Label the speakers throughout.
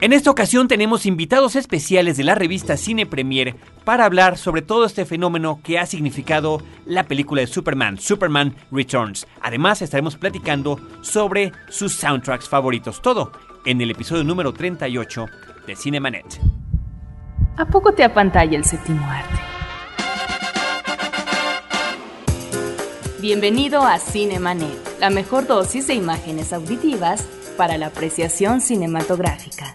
Speaker 1: En esta ocasión tenemos invitados especiales de la revista Cine Premier para hablar sobre todo este fenómeno que ha significado la película de Superman, Superman Returns. Además estaremos platicando sobre sus soundtracks favoritos, todo en el episodio número 38 de Cinemanet.
Speaker 2: ¿A poco te apantalla el séptimo arte? Bienvenido a Cinemanet, la mejor dosis de imágenes auditivas para la apreciación cinematográfica.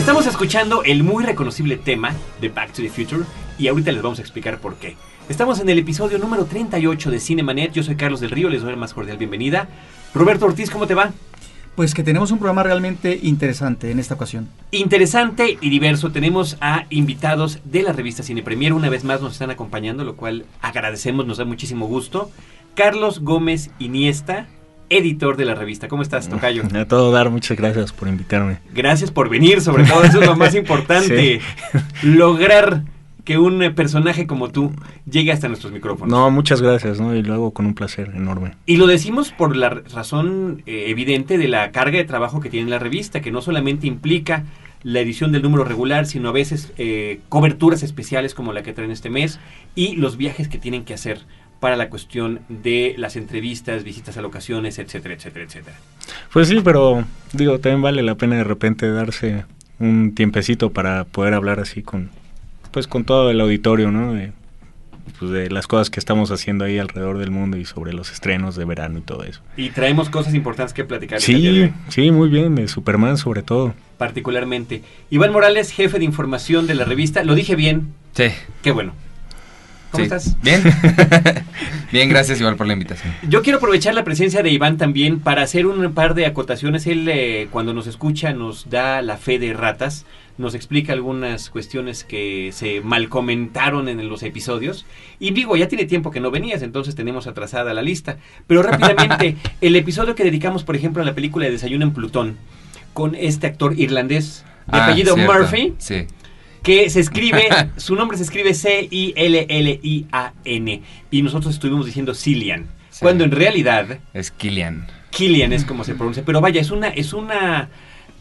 Speaker 1: Estamos escuchando el muy reconocible tema de Back to the Future y ahorita les vamos a explicar por qué. Estamos en el episodio número 38 de Cinemanet. Yo soy Carlos del Río, les doy la más cordial bienvenida. Roberto Ortiz, ¿cómo te va?
Speaker 3: Pues que tenemos un programa realmente interesante en esta ocasión.
Speaker 1: Interesante y diverso. Tenemos a invitados de la revista Cine Premier. Una vez más nos están acompañando, lo cual agradecemos, nos da muchísimo gusto. Carlos Gómez Iniesta, editor de la revista. ¿Cómo estás, Tocayo?
Speaker 4: A todo dar, muchas gracias por invitarme.
Speaker 1: Gracias por venir, sobre todo, eso es lo más importante. Lograr que un eh, personaje como tú llegue hasta nuestros micrófonos.
Speaker 4: No, muchas gracias, ¿no? Y lo hago con un placer enorme.
Speaker 1: Y lo decimos por la razón eh, evidente de la carga de trabajo que tiene la revista, que no solamente implica la edición del número regular, sino a veces eh, coberturas especiales como la que traen este mes y los viajes que tienen que hacer para la cuestión de las entrevistas, visitas a locaciones, etcétera, etcétera, etcétera.
Speaker 4: Pues sí, pero digo, también vale la pena de repente darse un tiempecito para poder hablar así con, pues con todo el auditorio, ¿no? De, pues de las cosas que estamos haciendo ahí alrededor del mundo y sobre los estrenos de verano y todo eso.
Speaker 1: Y traemos cosas importantes que platicar.
Speaker 4: Sí, sí, muy bien, de Superman sobre todo.
Speaker 1: Particularmente. Iván Morales, jefe de información de la revista, lo dije bien.
Speaker 5: Sí.
Speaker 1: Qué bueno. ¿Cómo estás?
Speaker 5: Bien. Bien, gracias igual por la invitación.
Speaker 1: Yo quiero aprovechar la presencia de Iván también para hacer un par de acotaciones. Él eh, cuando nos escucha nos da la fe de ratas, nos explica algunas cuestiones que se mal comentaron en los episodios. Y digo, ya tiene tiempo que no venías, entonces tenemos atrasada la lista. Pero rápidamente, el episodio que dedicamos, por ejemplo, a la película de Desayuno en Plutón, con este actor irlandés de
Speaker 5: Ah,
Speaker 1: apellido
Speaker 5: cierto.
Speaker 1: Murphy,
Speaker 5: Sí.
Speaker 1: Que se escribe, su nombre se escribe C-I-L-L-I-A-N. Y nosotros estuvimos diciendo Cillian.
Speaker 5: Sí.
Speaker 1: Cuando en realidad,
Speaker 5: Es Killian.
Speaker 1: Killian es como se pronuncia. Pero vaya, es una, es una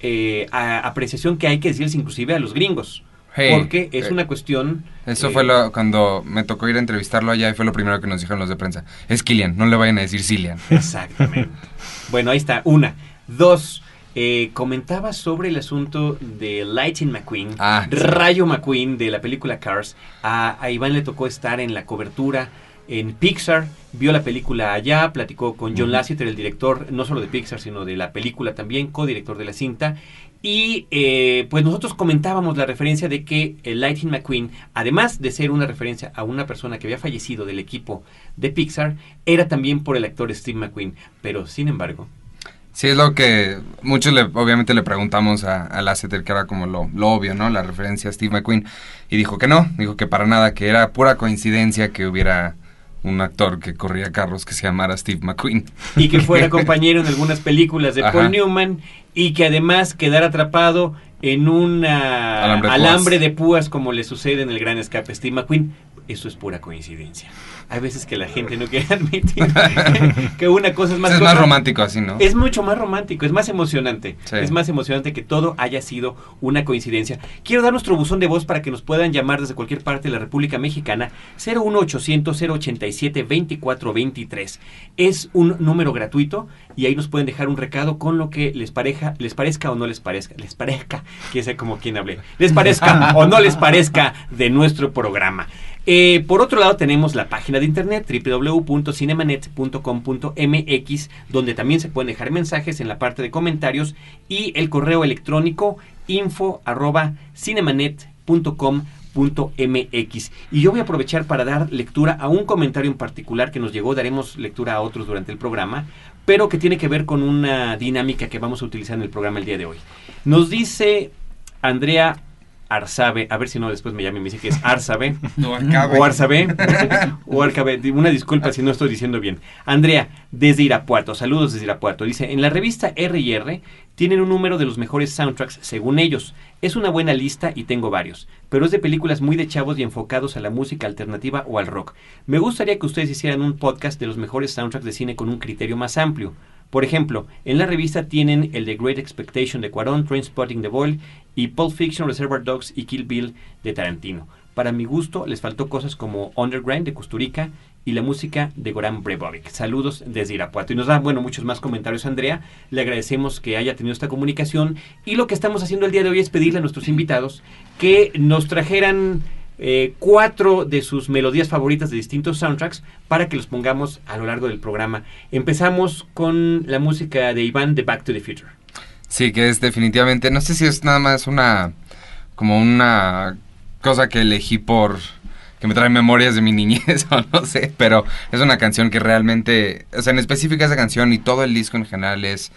Speaker 1: eh, a- apreciación que hay que decirles inclusive a los gringos.
Speaker 5: Hey,
Speaker 1: porque es
Speaker 5: eh,
Speaker 1: una cuestión...
Speaker 5: Eso
Speaker 1: eh,
Speaker 5: fue lo, cuando me tocó ir a entrevistarlo allá y fue lo primero que nos dijeron los de prensa. Es Killian, no le vayan a decir Cillian.
Speaker 1: Exactamente. bueno, ahí está. Una. Dos. Eh, comentaba sobre el asunto de Lightning McQueen,
Speaker 5: Ah, sí.
Speaker 1: Rayo McQueen de la película Cars. A, a Iván le tocó estar en la cobertura en Pixar, vio la película allá, platicó con John. Lasseter, el director no solo de Pixar, sino de la película también, codirector de la cinta. Y eh, pues nosotros comentábamos la referencia de que Lightning McQueen, además de ser una referencia a una persona que había fallecido del equipo de Pixar, era también por el actor Steve McQueen. Pero sin embargo,
Speaker 5: Sí, es lo que muchos le, obviamente le preguntamos a, a Lasseter, que era como lo, lo obvio, ¿no? La referencia a Steve McQueen. Y dijo que no, dijo que para nada, que era pura coincidencia que hubiera un actor que corría carros que se llamara Steve McQueen.
Speaker 1: y que fuera compañero en algunas películas de
Speaker 5: Ajá.
Speaker 1: Paul Newman y que además quedara atrapado en un
Speaker 5: Alambre de
Speaker 1: alambre,
Speaker 5: púas.
Speaker 1: de púas como le sucede en el gran escape Steve McQueen. Eso es pura coincidencia. Hay veces que la gente no quiere admitir que una cosa es más
Speaker 5: es más romántico así, ¿no?
Speaker 1: Es mucho más romántico, es más emocionante.
Speaker 5: Sí.
Speaker 1: Es más emocionante que todo haya sido una coincidencia. Quiero dar nuestro buzón de voz para que nos puedan llamar desde cualquier parte de la República Mexicana 01800 087 2423. Es un número gratuito y ahí nos pueden dejar un recado con lo que les pareja, les parezca o no les parezca, les parezca, que sé como quien hable, les parezca o no les parezca de nuestro programa. Eh, por otro lado tenemos la página de internet www.cinemanet.com.mx donde también se pueden dejar mensajes en la parte de comentarios y el correo electrónico info arroba cinemanet.com.mx. Y yo voy a aprovechar para dar lectura a un comentario en particular que nos llegó, daremos lectura a otros durante el programa, pero que tiene que ver con una dinámica que vamos a utilizar en el programa el día de hoy. Nos dice Andrea Arzabe, a ver si no después me llame y me dice que es Arzabe.
Speaker 5: No.
Speaker 1: O Arzabe. o Arcabe. Una disculpa si no estoy diciendo bien. Andrea, desde Irapuato, saludos desde Irapuato. Dice, en la revista R&R tienen un número de los mejores soundtracks según ellos. Es una buena lista y tengo varios, pero es de películas muy de chavos y enfocados a la música alternativa o al rock. Me gustaría que ustedes hicieran un podcast de los mejores soundtracks de cine con un criterio más amplio. Por ejemplo, en la revista tienen el de Great Expectation de Cuarón, Trainspotting de Boyle y Pulp Fiction, Reservoir Dogs y Kill Bill de Tarantino. Para mi gusto, les faltó cosas como Underground de Kusturica y la música de Goran Brebovic. Saludos desde Irapuato. Y nos da, bueno, muchos más comentarios, Andrea. Le agradecemos que haya tenido esta comunicación. Y lo que estamos haciendo el día de hoy es pedirle a nuestros invitados que nos trajeran eh, cuatro de sus melodías favoritas de distintos soundtracks para que los pongamos a lo largo del programa. Empezamos con la música de Iván de Back to the Future.
Speaker 5: Sí, que es definitivamente, no sé si es nada más una, como una cosa que elegí por, que me trae memorias de mi niñez o no sé, pero es una canción que realmente, o sea, en específica esa canción y todo el disco en general es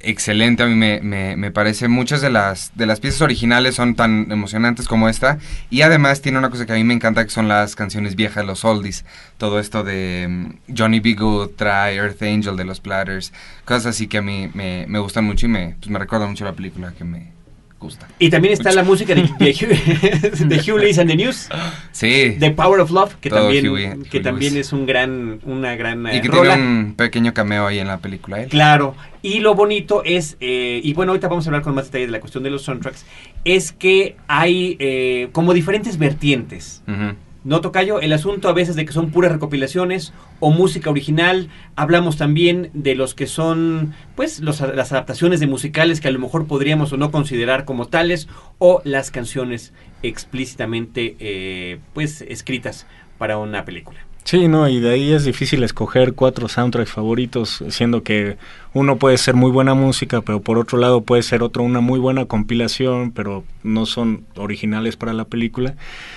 Speaker 5: excelente, a mí me, me, me, parece, muchas de las, de las piezas originales son tan emocionantes como esta, y además tiene una cosa que a mí me encanta, que son las canciones viejas, los oldies, todo esto de um, Johnny B. Good, Try, Earth Angel, de los Platters, cosas así que a mí me, me gustan mucho y me, pues me recuerda mucho la película que me, gusta.
Speaker 1: Y también está la música de, de, Hugh, de Hugh Lewis and the News.
Speaker 5: Sí.
Speaker 1: The Power of Love, que también, Huey, que Hugh también es un gran, una gran
Speaker 5: Y que
Speaker 1: rola.
Speaker 5: tiene un pequeño cameo ahí en la película. Él.
Speaker 1: Claro. Y lo bonito es, eh, y bueno, ahorita vamos a hablar con más detalle de la cuestión de los soundtracks, es que hay eh, como diferentes vertientes.
Speaker 5: Uh -huh.
Speaker 1: No, Tocayo, el asunto a veces de que son puras recopilaciones o música original. Hablamos también de los que son, pues, los, las adaptaciones de musicales que a lo mejor podríamos o no considerar como tales, o las canciones explícitamente, eh, pues, escritas para una película.
Speaker 4: Sí, no, y de ahí es difícil escoger cuatro soundtracks favoritos, siendo que uno puede ser muy buena música, pero por otro lado puede ser otro una muy buena compilación, pero no son originales para la película.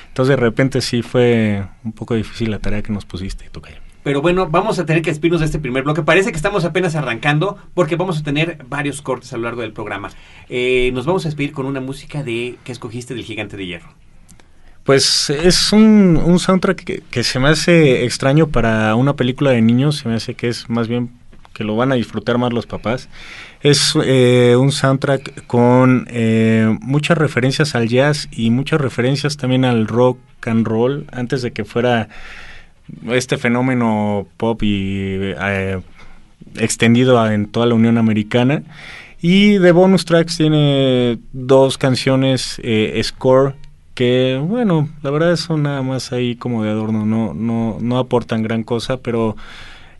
Speaker 4: Entonces de repente sí fue un poco difícil la tarea que nos pusiste, Tocayo.
Speaker 1: Pero bueno, vamos a tener que despedirnos de este primer bloque. Parece que estamos apenas arrancando porque vamos a tener varios cortes a lo largo del programa. Eh, nos vamos a despedir con una música de que escogiste del Gigante de Hierro.
Speaker 4: Pues es un, un soundtrack que, se me hace extraño para una película de niños, se me hace que es más bien que lo van a disfrutar más los papás. Es eh, un soundtrack con eh, muchas referencias al jazz y muchas referencias también al rock and roll, antes de que fuera este fenómeno pop y eh, extendido en toda la Unión Americana. Y de bonus tracks tiene dos canciones score que bueno, la verdad son nada más ahí como de adorno, no, no, no aportan gran cosa, pero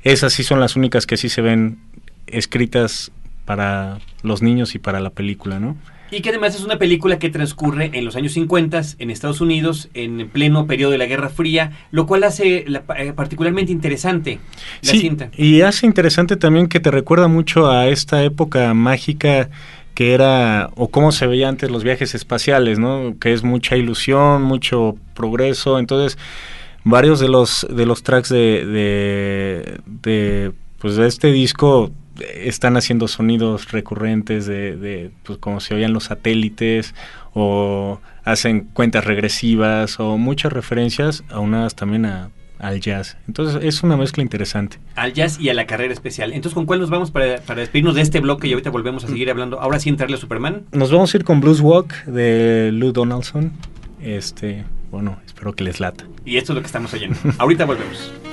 Speaker 4: esas sí son las únicas que sí se ven escritas para los niños y para la película, ¿no?
Speaker 1: Y que además es una película que transcurre en los años 50 en Estados Unidos, en pleno periodo de la Guerra Fría, lo cual hace la, eh, particularmente interesante la
Speaker 4: sí,
Speaker 1: cinta.
Speaker 4: Y hace interesante también que te recuerda mucho a esta época mágica que era, o cómo se veía antes los viajes espaciales, ¿no? Que es mucha ilusión, mucho progreso, entonces varios de los, de los tracks de, de, de, pues de este disco están haciendo sonidos recurrentes de, de pues como se oían los satélites o hacen cuentas regresivas o muchas referencias aunadas también a al jazz. Entonces es una mezcla interesante.
Speaker 1: Al jazz y a la carrera especial. Entonces, ¿con cuál nos vamos para, para despedirnos de este bloque y ahorita volvemos a seguir hablando? Ahora sí entrarle a Superman.
Speaker 4: Nos vamos a ir con Blues Walk de Lou Donaldson. Este, bueno, espero que les lata.
Speaker 1: Y esto es lo que estamos oyendo. ahorita volvemos.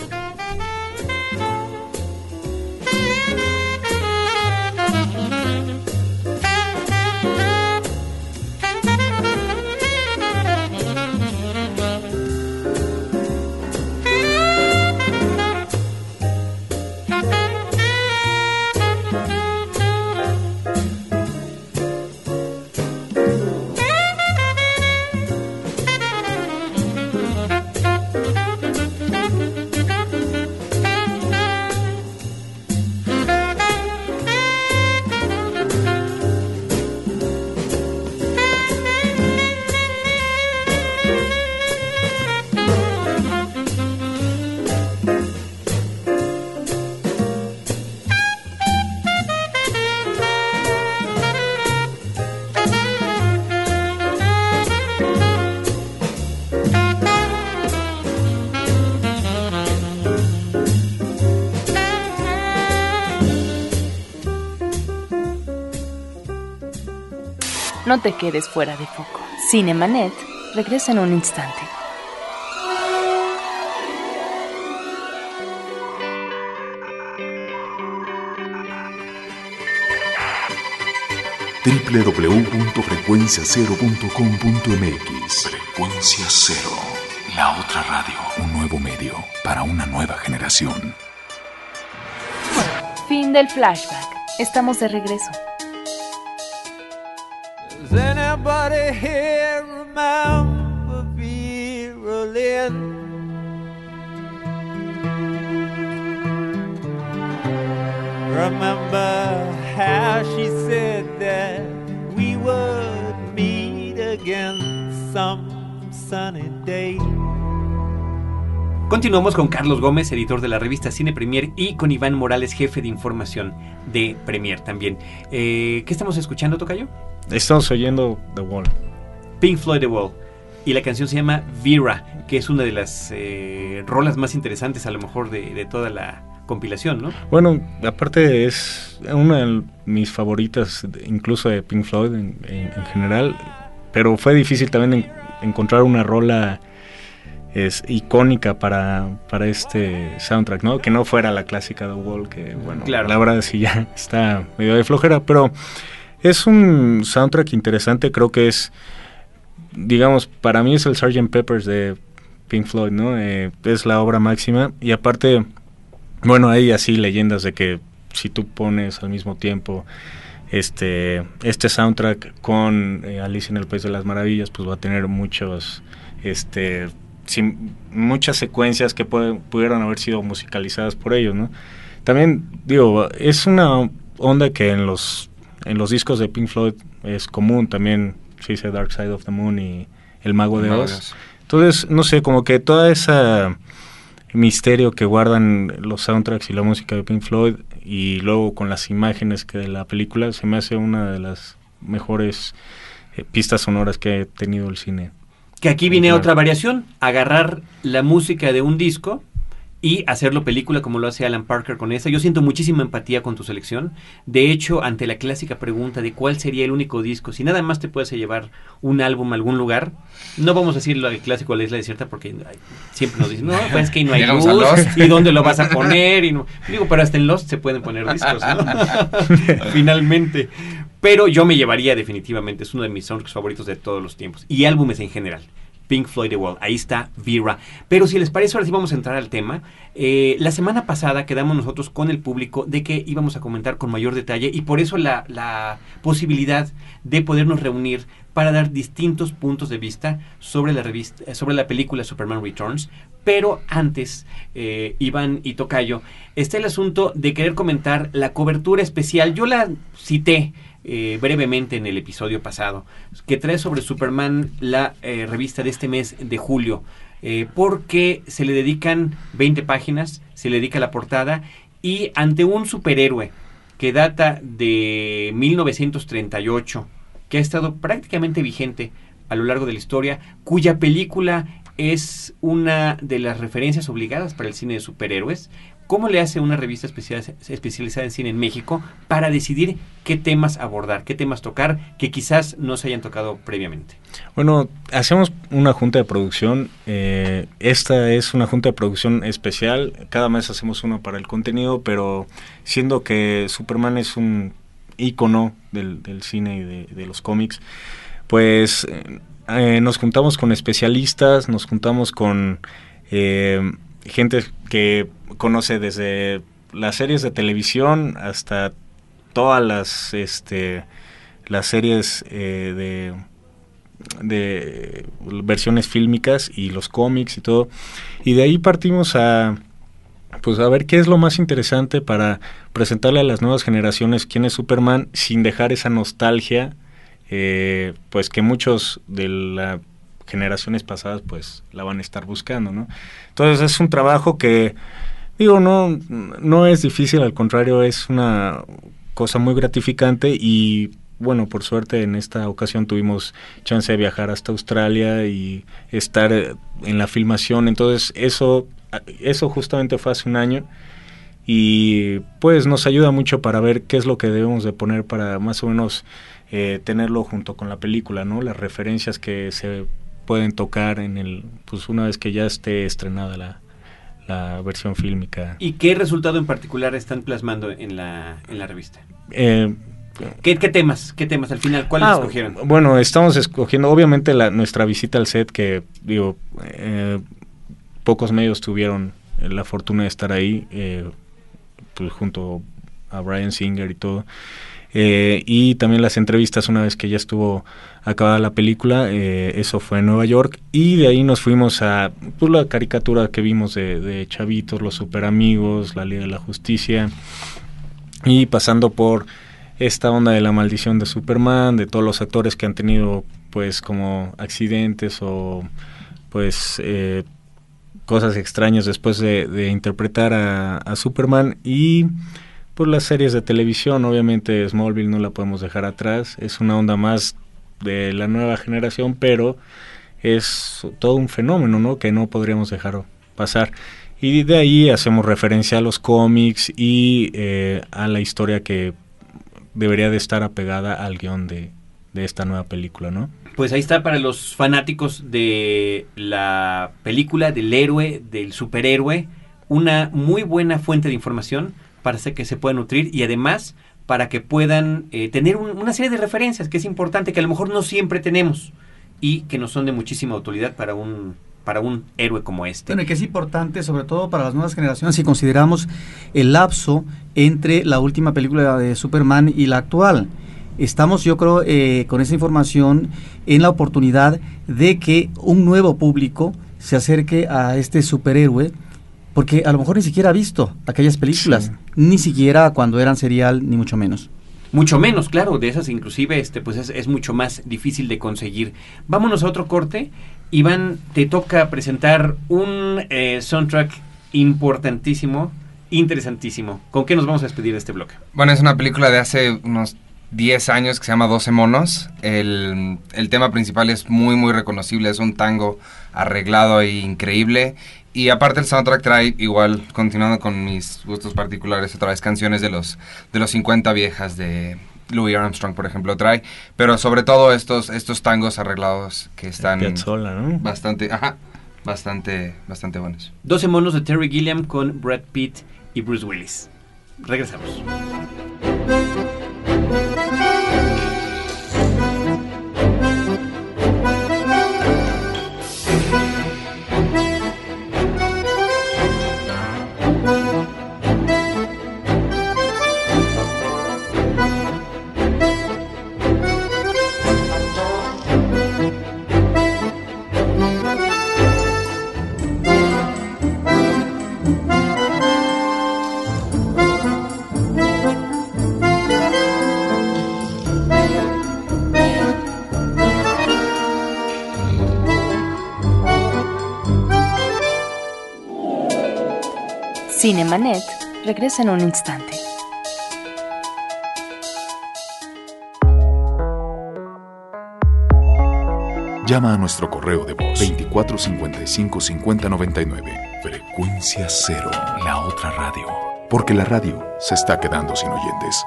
Speaker 2: No te quedes fuera de foco. Cinemanet regresa en un instante.
Speaker 6: www.frecuenciacero.com.mx Frecuencia Cero, la otra radio, un nuevo medio para una nueva generación.
Speaker 2: Fin del flashback. Estamos de regreso.
Speaker 7: Anybody here remember Vera Lynn? Remember how she said that we would meet again some sunny day.
Speaker 1: Continuamos con Carlos Gómez, editor de la revista Cine Premier, y con Iván Morales, jefe de información de Premier también. Eh, ¿Qué estamos escuchando, Tocayo?
Speaker 4: Estamos oyendo The Wall.
Speaker 1: Pink Floyd The Wall. Y la canción se llama Vera, que es una de las eh, rolas más interesantes a lo mejor de, de toda la compilación, ¿no?
Speaker 4: Bueno, aparte es una de mis favoritas, incluso de Pink Floyd en, en- en general, pero fue difícil también en- encontrar una rola es icónica para, para este soundtrack, ¿no? Que no fuera la clásica The Wall, que bueno,
Speaker 1: Claro.
Speaker 4: la verdad sí ya está medio de flojera, pero es un soundtrack interesante, creo que es, digamos, para mí es el Sgt. Peppers de Pink Floyd, ¿no? Eh, es la obra máxima y aparte, bueno, hay así leyendas de que si tú pones al mismo tiempo este este soundtrack con eh, Alicia en el País de las Maravillas, pues va a tener muchos este sim- muchas secuencias que pueden, pudieron haber sido musicalizadas por ellos, ¿no? También digo, es una onda que en los en los discos de Pink Floyd es común, también se dice Dark Side of the Moon y El Mago de. Oz. Entonces, no sé, como que toda esa misterio que guardan los soundtracks y la música de Pink Floyd y luego con las imágenes que de la película se me hace una de las mejores eh, pistas sonoras que ha tenido el cine.
Speaker 1: Que aquí viene
Speaker 4: Claro.
Speaker 1: otra variación, agarrar la música de un disco y hacerlo película como lo hace Alan Parker con esa. Yo siento muchísima empatía con tu selección. De hecho, ante la clásica pregunta de cuál sería el único disco, si nada más te puedes llevar un álbum a algún lugar, no vamos a decir lo clásico de la isla desierta porque siempre nos dicen, no, pues es que no hay
Speaker 5: Llegamos
Speaker 1: luz, y dónde lo vas a poner, y no. Digo, pero hasta en Lost se pueden poner discos, ¿no? Finalmente. Pero yo me llevaría definitivamente, es uno de mis soundtracks favoritos de todos los tiempos. Y álbumes en general. Pink Floyd The Wall, ahí está Vera. Pero si les parece, ahora sí vamos a entrar al tema. Eh, la semana pasada quedamos nosotros con el público de que íbamos a comentar con mayor detalle y por eso la, la posibilidad de podernos reunir para dar distintos puntos de vista sobre la revista, sobre la película Superman Returns. Pero antes, eh, Iván y Tocayo, está el asunto de querer comentar la cobertura especial. Yo la cité eh, brevemente en el episodio pasado, que trae sobre Superman la eh, revista de este mes de julio, eh, porque se le dedican 20 páginas, se le dedica la portada y ante un superhéroe que data de 1938, que ha estado prácticamente vigente a lo largo de la historia, cuya película es una de las referencias obligadas para el cine de superhéroes. ¿Cómo le hace una revista especial- especializada en cine en México para decidir qué temas abordar, qué temas tocar que quizás no se hayan tocado previamente?
Speaker 4: Bueno, hacemos una junta de producción. eh, esta es una junta de producción especial. Cada mes hacemos uno para el contenido, pero siendo que Superman es un ícono del, cine y de, los cómics, pues eh, eh, nos juntamos con especialistas, nos juntamos con gente que conoce desde las series de televisión hasta todas las este las series eh, de de versiones fílmicas y los cómics y todo. Y de ahí partimos a pues a ver qué es lo más interesante para presentarle a las nuevas generaciones quién es Superman sin dejar esa nostalgia eh, pues que muchos de las generaciones pasadas pues la van a estar buscando no entonces es un trabajo que digo no no es difícil al contrario es una cosa muy gratificante y bueno, por suerte en esta ocasión tuvimos chance de viajar hasta Australia y estar eh, en la filmación, entonces eso, eso justamente fue hace un año y pues nos ayuda mucho para ver qué es lo que debemos de poner para más o menos eh, tenerlo junto con la película, ¿no? Las referencias que se pueden tocar en el, pues una vez que ya esté estrenada la, la versión fílmica.
Speaker 1: ¿Y qué resultado en particular están plasmando en la, en la revista?
Speaker 4: Eh,
Speaker 1: ¿Qué, qué temas? ¿Qué temas al final? ¿Cuáles
Speaker 4: Ah,
Speaker 1: escogieron?
Speaker 4: Bueno, estamos escogiendo, obviamente, la, nuestra visita al set, que digo, eh, pocos medios tuvieron la fortuna de estar ahí, eh, pues junto a Brian Singer y todo. Eh, y también las entrevistas una vez que ya estuvo acabada la película, eh, eso fue en Nueva York, y de ahí nos fuimos a pues, la caricatura que vimos de, de Chavitos, Los Super Amigos, La Liga de la Justicia, y pasando por esta onda de la maldición de Superman, de todos los actores que han tenido pues como accidentes o pues eh, cosas extrañas después de, de interpretar a, a Superman. Y pues las series de televisión, obviamente Smallville no la podemos dejar atrás, es una onda más de la nueva generación, pero es todo un fenómeno, ¿no? Que no podríamos dejar pasar. Y de ahí hacemos referencia a los cómics y eh, a la historia que debería de estar apegada al guion de, de esta nueva película, ¿no?
Speaker 1: Pues ahí está para los fanáticos de la película, del héroe, del superhéroe, una muy buena fuente de información para que se puedan nutrir y además para que puedan eh, tener un- una serie de referencias que es importante, que a lo mejor no siempre tenemos y que nos son de muchísima utilidad para un, para un héroe como este.
Speaker 3: Bueno, y que es importante, sobre todo para las nuevas generaciones, si consideramos el lapso entre la última película de Superman y la actual. Estamos, yo creo, eh, con esa información en la oportunidad de que un nuevo público se acerque a este superhéroe, porque a lo mejor ni siquiera ha visto aquellas películas,
Speaker 4: Sí.
Speaker 3: ni siquiera cuando eran serial, ni mucho menos.
Speaker 1: Mucho menos, claro, de esas inclusive este, pues es, es mucho más difícil de conseguir. Vámonos a otro corte. Iván, te toca presentar un eh, soundtrack importantísimo, interesantísimo. ¿Con qué nos vamos a despedir de este bloque?
Speaker 5: Bueno, es una película de hace unos 10 años que se llama 12 monos. El, el tema principal es muy, muy reconocible. Es un tango arreglado e increíble. Y aparte el soundtrack trae, igual, continuando con mis gustos particulares, otra vez canciones de los, de los 50 viejas de Louis Armstrong, por ejemplo, trae. Pero sobre todo estos, estos tangos arreglados que están
Speaker 4: Piazzolla, ¿no?
Speaker 5: bastante, ajá, bastante, bastante buenos.
Speaker 1: 12 monos de Terry Gilliam con Brad Pitt y Bruce Willis. Regresamos.
Speaker 2: Cinemanet regresa en un instante.
Speaker 6: Llama a nuestro correo de voz 2455 5099. Frecuencia cero, la otra radio. Porque la radio se está quedando sin oyentes.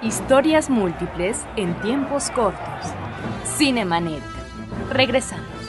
Speaker 2: Historias múltiples en tiempos cortos. Cinemanet. Regresamos.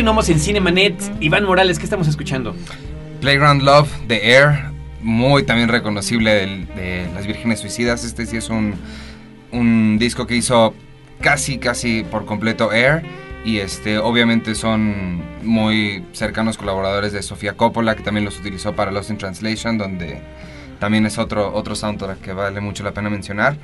Speaker 1: Continuamos en Cinemanet. Iván Morales, ¿qué estamos escuchando?
Speaker 5: Playground Love de Air, muy también reconocible del- de Las Vírgenes Suicidas. Este sí es un, un disco que hizo casi, casi por completo Air. Y este, obviamente son muy cercanos colaboradores de Sofía Coppola, que también los utilizó para Lost in Translation, donde también es otro, otro soundtrack que vale mucho la pena mencionar.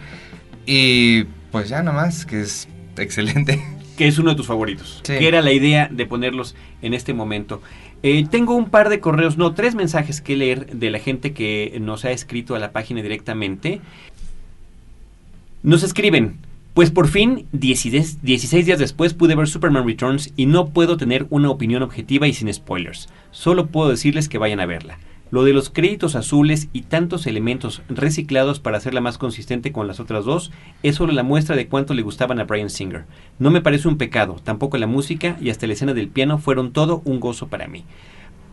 Speaker 5: Y pues ya nomás, que es excelente.
Speaker 1: que es uno de tus favoritos.
Speaker 5: Sí.
Speaker 1: Que era la idea de ponerlos en este momento. Eh, tengo un par de correos, no, tres mensajes que leer de la gente que nos ha escrito a la página directamente. Nos escriben. Pues por fin, 16, 16 días después, pude ver Superman Returns y no puedo tener una opinión objetiva y sin spoilers. Solo puedo decirles que vayan a verla. Lo de los créditos azules y tantos elementos reciclados para hacerla más consistente con las otras dos es solo la muestra de cuánto le gustaban a Brian Singer. No me parece un pecado, tampoco la música y hasta la escena del piano fueron todo un gozo para mí.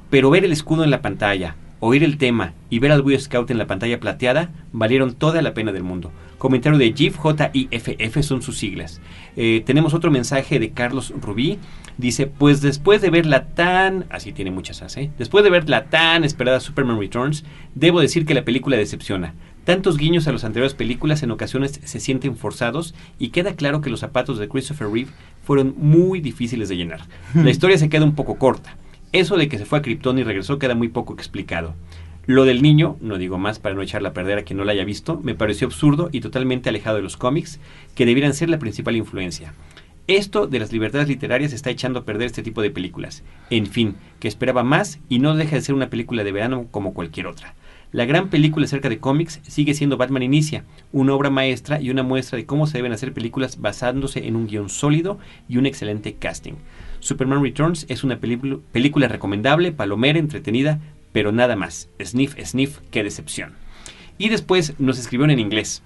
Speaker 1: Pero ver el escudo en la pantalla, oír el tema y ver al Boy Scout en la pantalla plateada valieron toda la pena del mundo. Comentario de GIF, J-I-F-F son sus siglas. Eh, tenemos otro mensaje de Carlos Rubí. Dice, pues después de ver la tan... Así tiene muchas as, ¿eh? Después de ver la tan esperada Superman Returns, debo decir que la película decepciona. Tantos guiños a las anteriores películas en ocasiones se sienten forzados y queda claro que los zapatos de Christopher Reeve fueron muy difíciles de llenar. La historia se queda un poco corta. Eso de que se fue a Krypton y regresó queda muy poco explicado. Lo del niño, no digo más para no echarla a perder a quien no la haya visto, me pareció absurdo y totalmente alejado de los cómics, que debieran ser la principal influencia. Esto de las libertades literarias está echando a perder este tipo de películas. En fin, que esperaba más y no deja de ser una película de verano como cualquier otra. La gran película acerca de cómics sigue siendo Batman Inicia, una obra maestra y una muestra de cómo se deben hacer películas basándose en un guion sólido y un excelente casting. Superman Returns es una película, recomendable, palomera, entretenida, pero nada más. Sniff, sniff, qué decepción. Y después nos escribieron en inglés.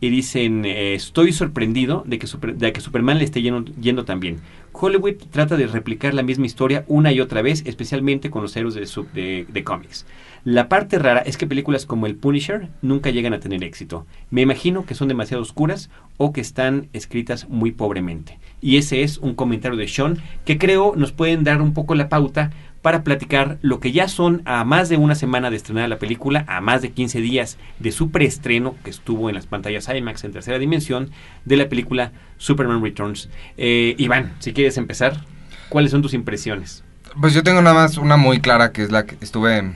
Speaker 1: Y dicen, eh, estoy sorprendido de que, de que Superman le esté yendo, tan bien. Hollywood trata de replicar la misma historia una y otra vez, especialmente con los héroes de, de, de cómics. La parte rara es que películas como El Punisher nunca llegan a tener éxito. Me imagino que son demasiado oscuras o que están escritas muy pobremente. Y ese es un comentario de Sean que creo nos pueden dar un poco la pauta para platicar lo que ya son a más de una semana de estrenar la película, a más de 15 días de su preestreno que estuvo en las pantallas IMAX en tercera dimensión de la película Superman Returns. Eh, Iván, si quieres empezar, ¿cuáles son tus impresiones?
Speaker 5: Pues yo tengo nada más una muy clara que es la que estuve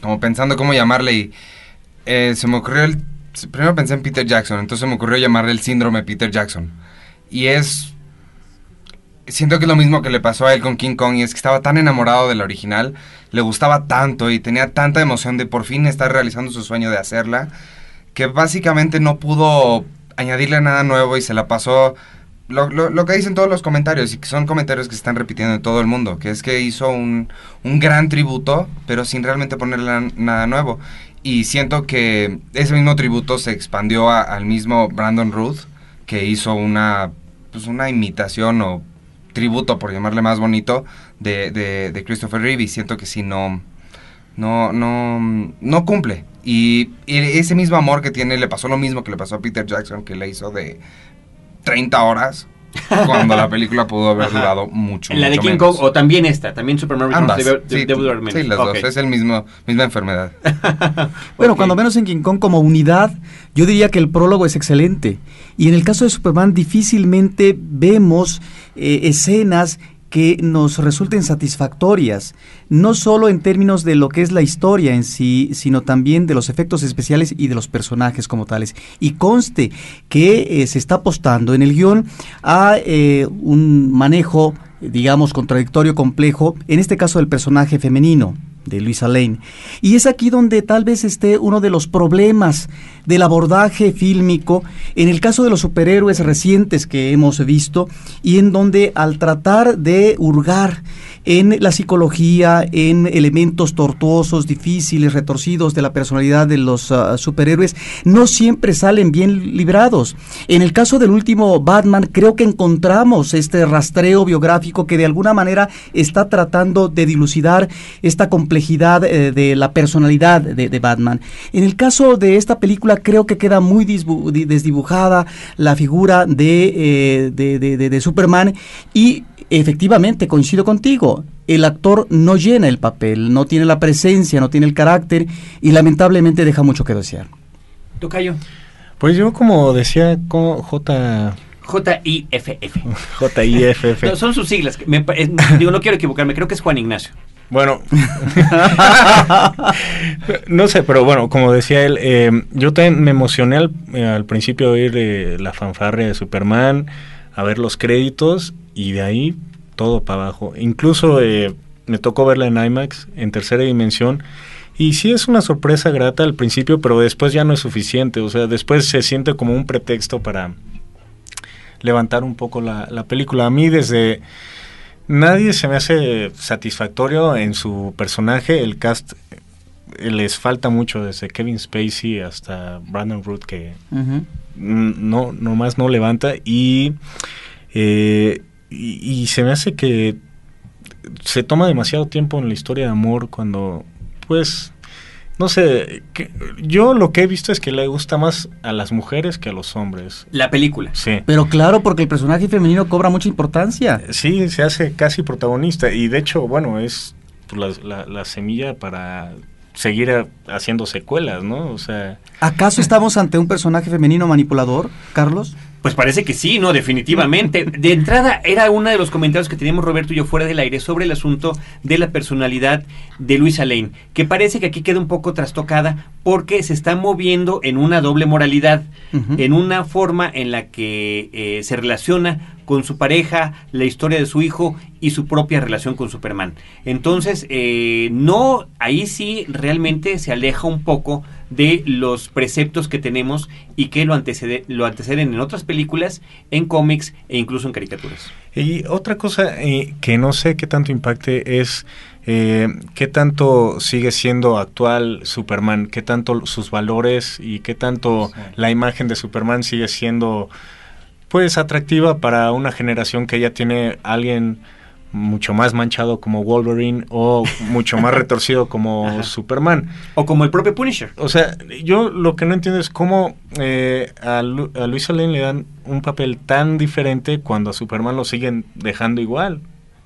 Speaker 5: como pensando cómo llamarle y eh, se me ocurrió el... Primero pensé en Peter Jackson, entonces se me ocurrió llamarle el síndrome Peter Jackson. Y es... Siento que es lo mismo que le pasó a él con King Kong y es que estaba tan enamorado de la original, le gustaba tanto y tenía tanta emoción de por fin estar realizando su sueño de hacerla, que básicamente no pudo añadirle nada nuevo y se la pasó lo, lo- lo que dicen todos los comentarios y que son comentarios que se están repitiendo en todo el mundo, que es que hizo un, un gran tributo, pero sin realmente ponerle na- nada nuevo. Y siento que ese mismo tributo se expandió al mismo Brandon Ruth, que hizo una, pues una imitación o tributo, por llamarle más bonito, de, de, de Christopher Reeve. Y siento que sí, no, no, no, no cumple. Y, y ese mismo amor que tiene le pasó lo mismo que le pasó a Peter Jackson, que le hizo de 30 horas, cuando la película pudo haber
Speaker 1: Ajá.
Speaker 5: durado mucho,
Speaker 1: la de King
Speaker 5: menos.
Speaker 1: Kong o también esta, también Superman Returns debe,
Speaker 5: sí,
Speaker 1: debe durar menos.
Speaker 5: sí, las dos. Es el mismo, misma enfermedad.
Speaker 3: Bueno, cuando menos en King Kong como unidad, yo diría que el prólogo es excelente. Y en el caso de Superman difícilmente vemos eh, escenas que nos resulten satisfactorias, no solo en términos de lo que es la historia en sí, sino también de los efectos especiales y de los personajes como tales. Y conste que eh, se está apostando en el guion a eh, un manejo, digamos, contradictorio, complejo, en este caso del personaje femenino de Luisa Lane. Y es aquí donde tal vez esté uno de los problemas del abordaje fílmico en el caso de los superhéroes recientes que hemos visto y en donde al tratar de hurgar en la psicología, en elementos tortuosos, difíciles, retorcidos de la personalidad de los ah, superhéroes, no siempre salen bien librados. En el caso del último Batman, creo que encontramos este rastreo biográfico que de alguna manera está tratando de dilucidar esta complejidad eh, de la personalidad de, Batman. En el caso de esta película, creo que queda muy desdibujada la figura eh, de- de- de Superman y efectivamente coincido contigo. El actor no llena el papel, no tiene la presencia, no tiene el carácter y lamentablemente deja mucho que desear.
Speaker 1: Tocayo.
Speaker 4: Pues yo como decía co- J
Speaker 1: J-I-F-F.
Speaker 4: J I F F.
Speaker 1: No, son sus siglas. Me es- digo, no quiero equivocarme, creo que es Juan Ignacio.
Speaker 4: Bueno, no sé, pero bueno, como decía él, eh, yo también me emocioné al, eh, al principio de oír eh, la fanfarria de Superman, a ver los créditos y de ahí todo para abajo. Incluso eh, me tocó verla en IMAX, en tercera dimensión, y sí es una sorpresa grata al principio, pero después ya no es suficiente, o sea, después se siente como un pretexto para levantar un poco la, la película. A mí desde... Nadie se me hace satisfactorio en su personaje. El cast eh, les falta mucho desde Kevin Spacey hasta Brandon Root que no nomás no levanta y, eh, y y se me hace que se toma demasiado tiempo en la historia de amor cuando pues no sé que, yo lo que he visto es que le gusta más a las mujeres que a los hombres
Speaker 1: La película.
Speaker 4: sí
Speaker 3: Pero claro, porque el personaje femenino cobra mucha importancia.
Speaker 4: Sí, se hace casi protagonista y de hecho, bueno, es la, la- la semilla para seguir a- haciendo secuelas, ¿no? O sea,
Speaker 3: ¿Acaso estamos ante un personaje femenino manipulador, Carlos?
Speaker 1: Pues parece que sí, no, definitivamente. De entrada, era uno de los comentarios que teníamos Roberto y yo fuera del aire sobre el asunto de la personalidad de Luisa Lane, que parece que aquí queda un poco trastocada porque se está moviendo en una doble moralidad, en una forma en la que eh, se relaciona con su pareja, la historia de su hijo y su propia relación con Superman. Entonces, eh, no, ahí sí realmente se aleja un poco de los preceptos que tenemos y que lo, antecede- lo anteceden en otras películas, en cómics e incluso en caricaturas.
Speaker 4: y otra cosa eh, que no sé qué tanto impacte es eh, qué tanto sigue siendo actual Superman, qué tanto sus valores y qué tanto
Speaker 5: Sí.
Speaker 4: la imagen de Superman sigue siendo pues atractiva para una generación que ya tiene alguien mucho más manchado como Wolverine o mucho más retorcido como. Superman.
Speaker 1: O como el propio Punisher.
Speaker 4: O sea, yo lo que no entiendo es cómo eh, a, Lu- a Luisa Lane le dan un papel tan diferente cuando a Superman lo siguen dejando igual.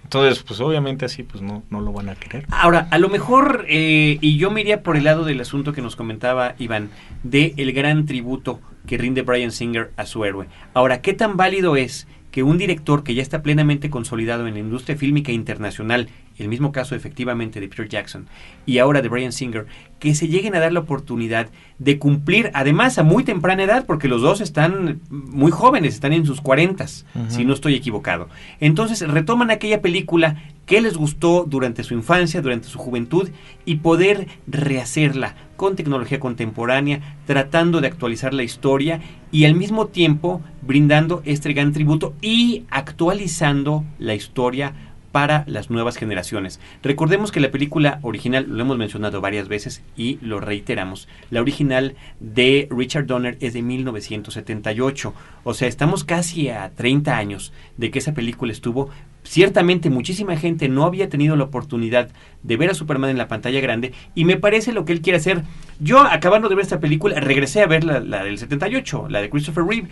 Speaker 4: Entonces, pues obviamente así pues no, no lo van a querer.
Speaker 1: Ahora, a lo mejor, eh, y yo me iría por el lado del asunto que nos comentaba Iván, de el gran tributo que rinde Brian Singer a su héroe. Ahora, ¿qué tan válido es que un director que ya está plenamente consolidado en la industria fílmica internacional, el mismo caso efectivamente de Peter Jackson y ahora de Brian Singer, que se lleguen a dar la oportunidad de cumplir, además a muy temprana edad, porque los dos están muy jóvenes, están en sus cuarentas,
Speaker 4: Ujú.
Speaker 1: si no estoy equivocado. Entonces retoman aquella película que les gustó durante su infancia, durante su juventud, y poder rehacerla con tecnología contemporánea, tratando de actualizar la historia y al mismo tiempo brindando este gran tributo y actualizando la historia para las nuevas generaciones. Recordemos que la película original, lo hemos mencionado varias veces y lo reiteramos, la original de Richard Donner es de 1978, o sea, estamos casi a 30 años de que esa película estuvo. Ciertamente muchísima gente no había tenido la oportunidad de ver a Superman en la pantalla grande y me parece lo que él quiere hacer. Yo acabando de ver esta película regresé a ver la, la del 78, la de Christopher Reeve,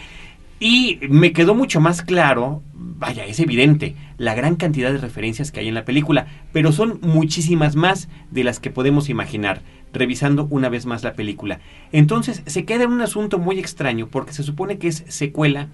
Speaker 1: y me quedó mucho más claro, vaya, es evidente, la gran cantidad de referencias que hay en la película, pero son muchísimas más de las que podemos imaginar, revisando una vez más la película. Entonces se queda en un asunto muy extraño, porque se supone que es secuela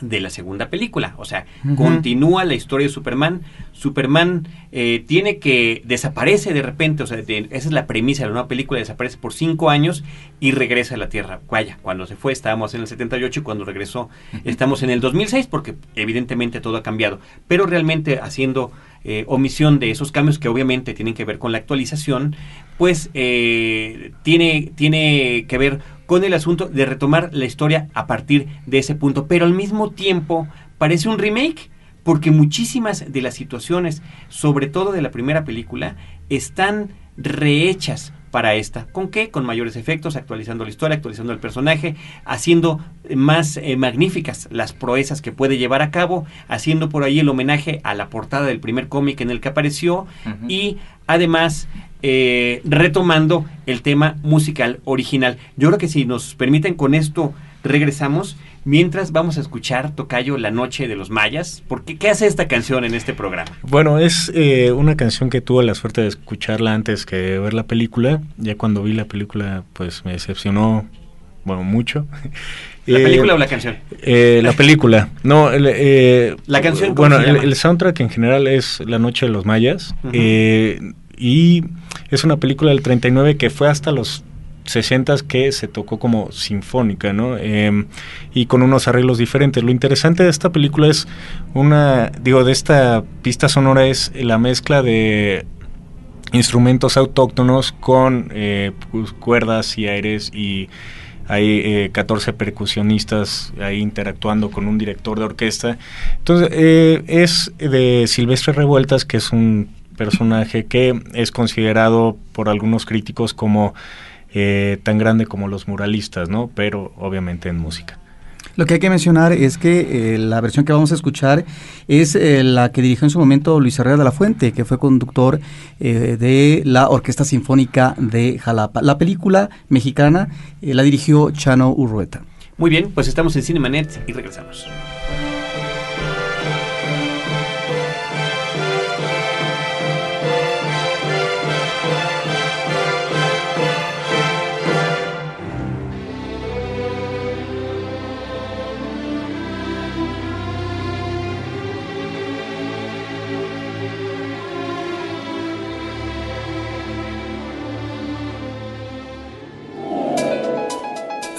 Speaker 1: de la segunda película. O sea, continúa la historia de Superman. Superman eh, tiene que desaparece de repente, o sea, de- esa es la premisa de la nueva película, desaparece por cinco años y regresa a la Tierra. Vaya, cuando se fue estábamos en el 78 y cuando regresó estamos en el 2006 porque evidentemente todo ha cambiado. Pero realmente haciendo eh, omisión de esos cambios que obviamente tienen que ver con la actualización, pues eh, tiene, tiene que ver con el asunto de retomar la historia a partir de ese punto. Pero al mismo tiempo parece un remake porque muchísimas de las situaciones, sobre todo de la primera película, están rehechas para esta. ¿Con qué? Con mayores efectos, actualizando la historia, actualizando el personaje, haciendo más eh, magníficas las proezas que puede llevar a cabo, haciendo por ahí el homenaje a la portada del primer cómic en el que apareció y además eh, retomando el tema musical original. Yo creo que si nos permiten con esto Regresamos. Mientras vamos a escuchar Tocayo La Noche de los Mayas. ¿Por qué, ¿Qué hace esta canción en este programa?
Speaker 4: Bueno, es eh, una canción que tuve la suerte de escucharla antes que ver la película. Ya cuando vi la película, pues me decepcionó, bueno, mucho.
Speaker 1: ¿La
Speaker 4: Eh,
Speaker 1: película o la canción?
Speaker 4: Eh, la película. No, el, eh,
Speaker 1: La canción, ¿cómo
Speaker 4: Bueno, el, soundtrack en general es La Noche de los Mayas. Eh, y es una película del 39 que fue hasta los 60 que se tocó como sinfónica, ¿no? Eh, y con unos arreglos diferentes. Lo interesante de esta película es una, digo, de esta pista sonora es la mezcla de instrumentos autóctonos con eh, pues, cuerdas y aires y hay eh, 14 percusionistas ahí interactuando con un director de orquesta. Entonces, eh, es de Silvestre Revueltas, que es un personaje que es considerado por algunos críticos como eh, tan grande como los muralistas, ¿no? Pero obviamente en música.
Speaker 3: Lo que hay que mencionar es que eh, la versión que vamos a escuchar es eh, la que dirigió en su momento Luis Herrera de la Fuente, que fue conductor eh, de la Orquesta Sinfónica de Jalapa. La película mexicana eh, la dirigió Chano Urrueta.
Speaker 1: Muy bien, pues estamos en Cinemanet y regresamos.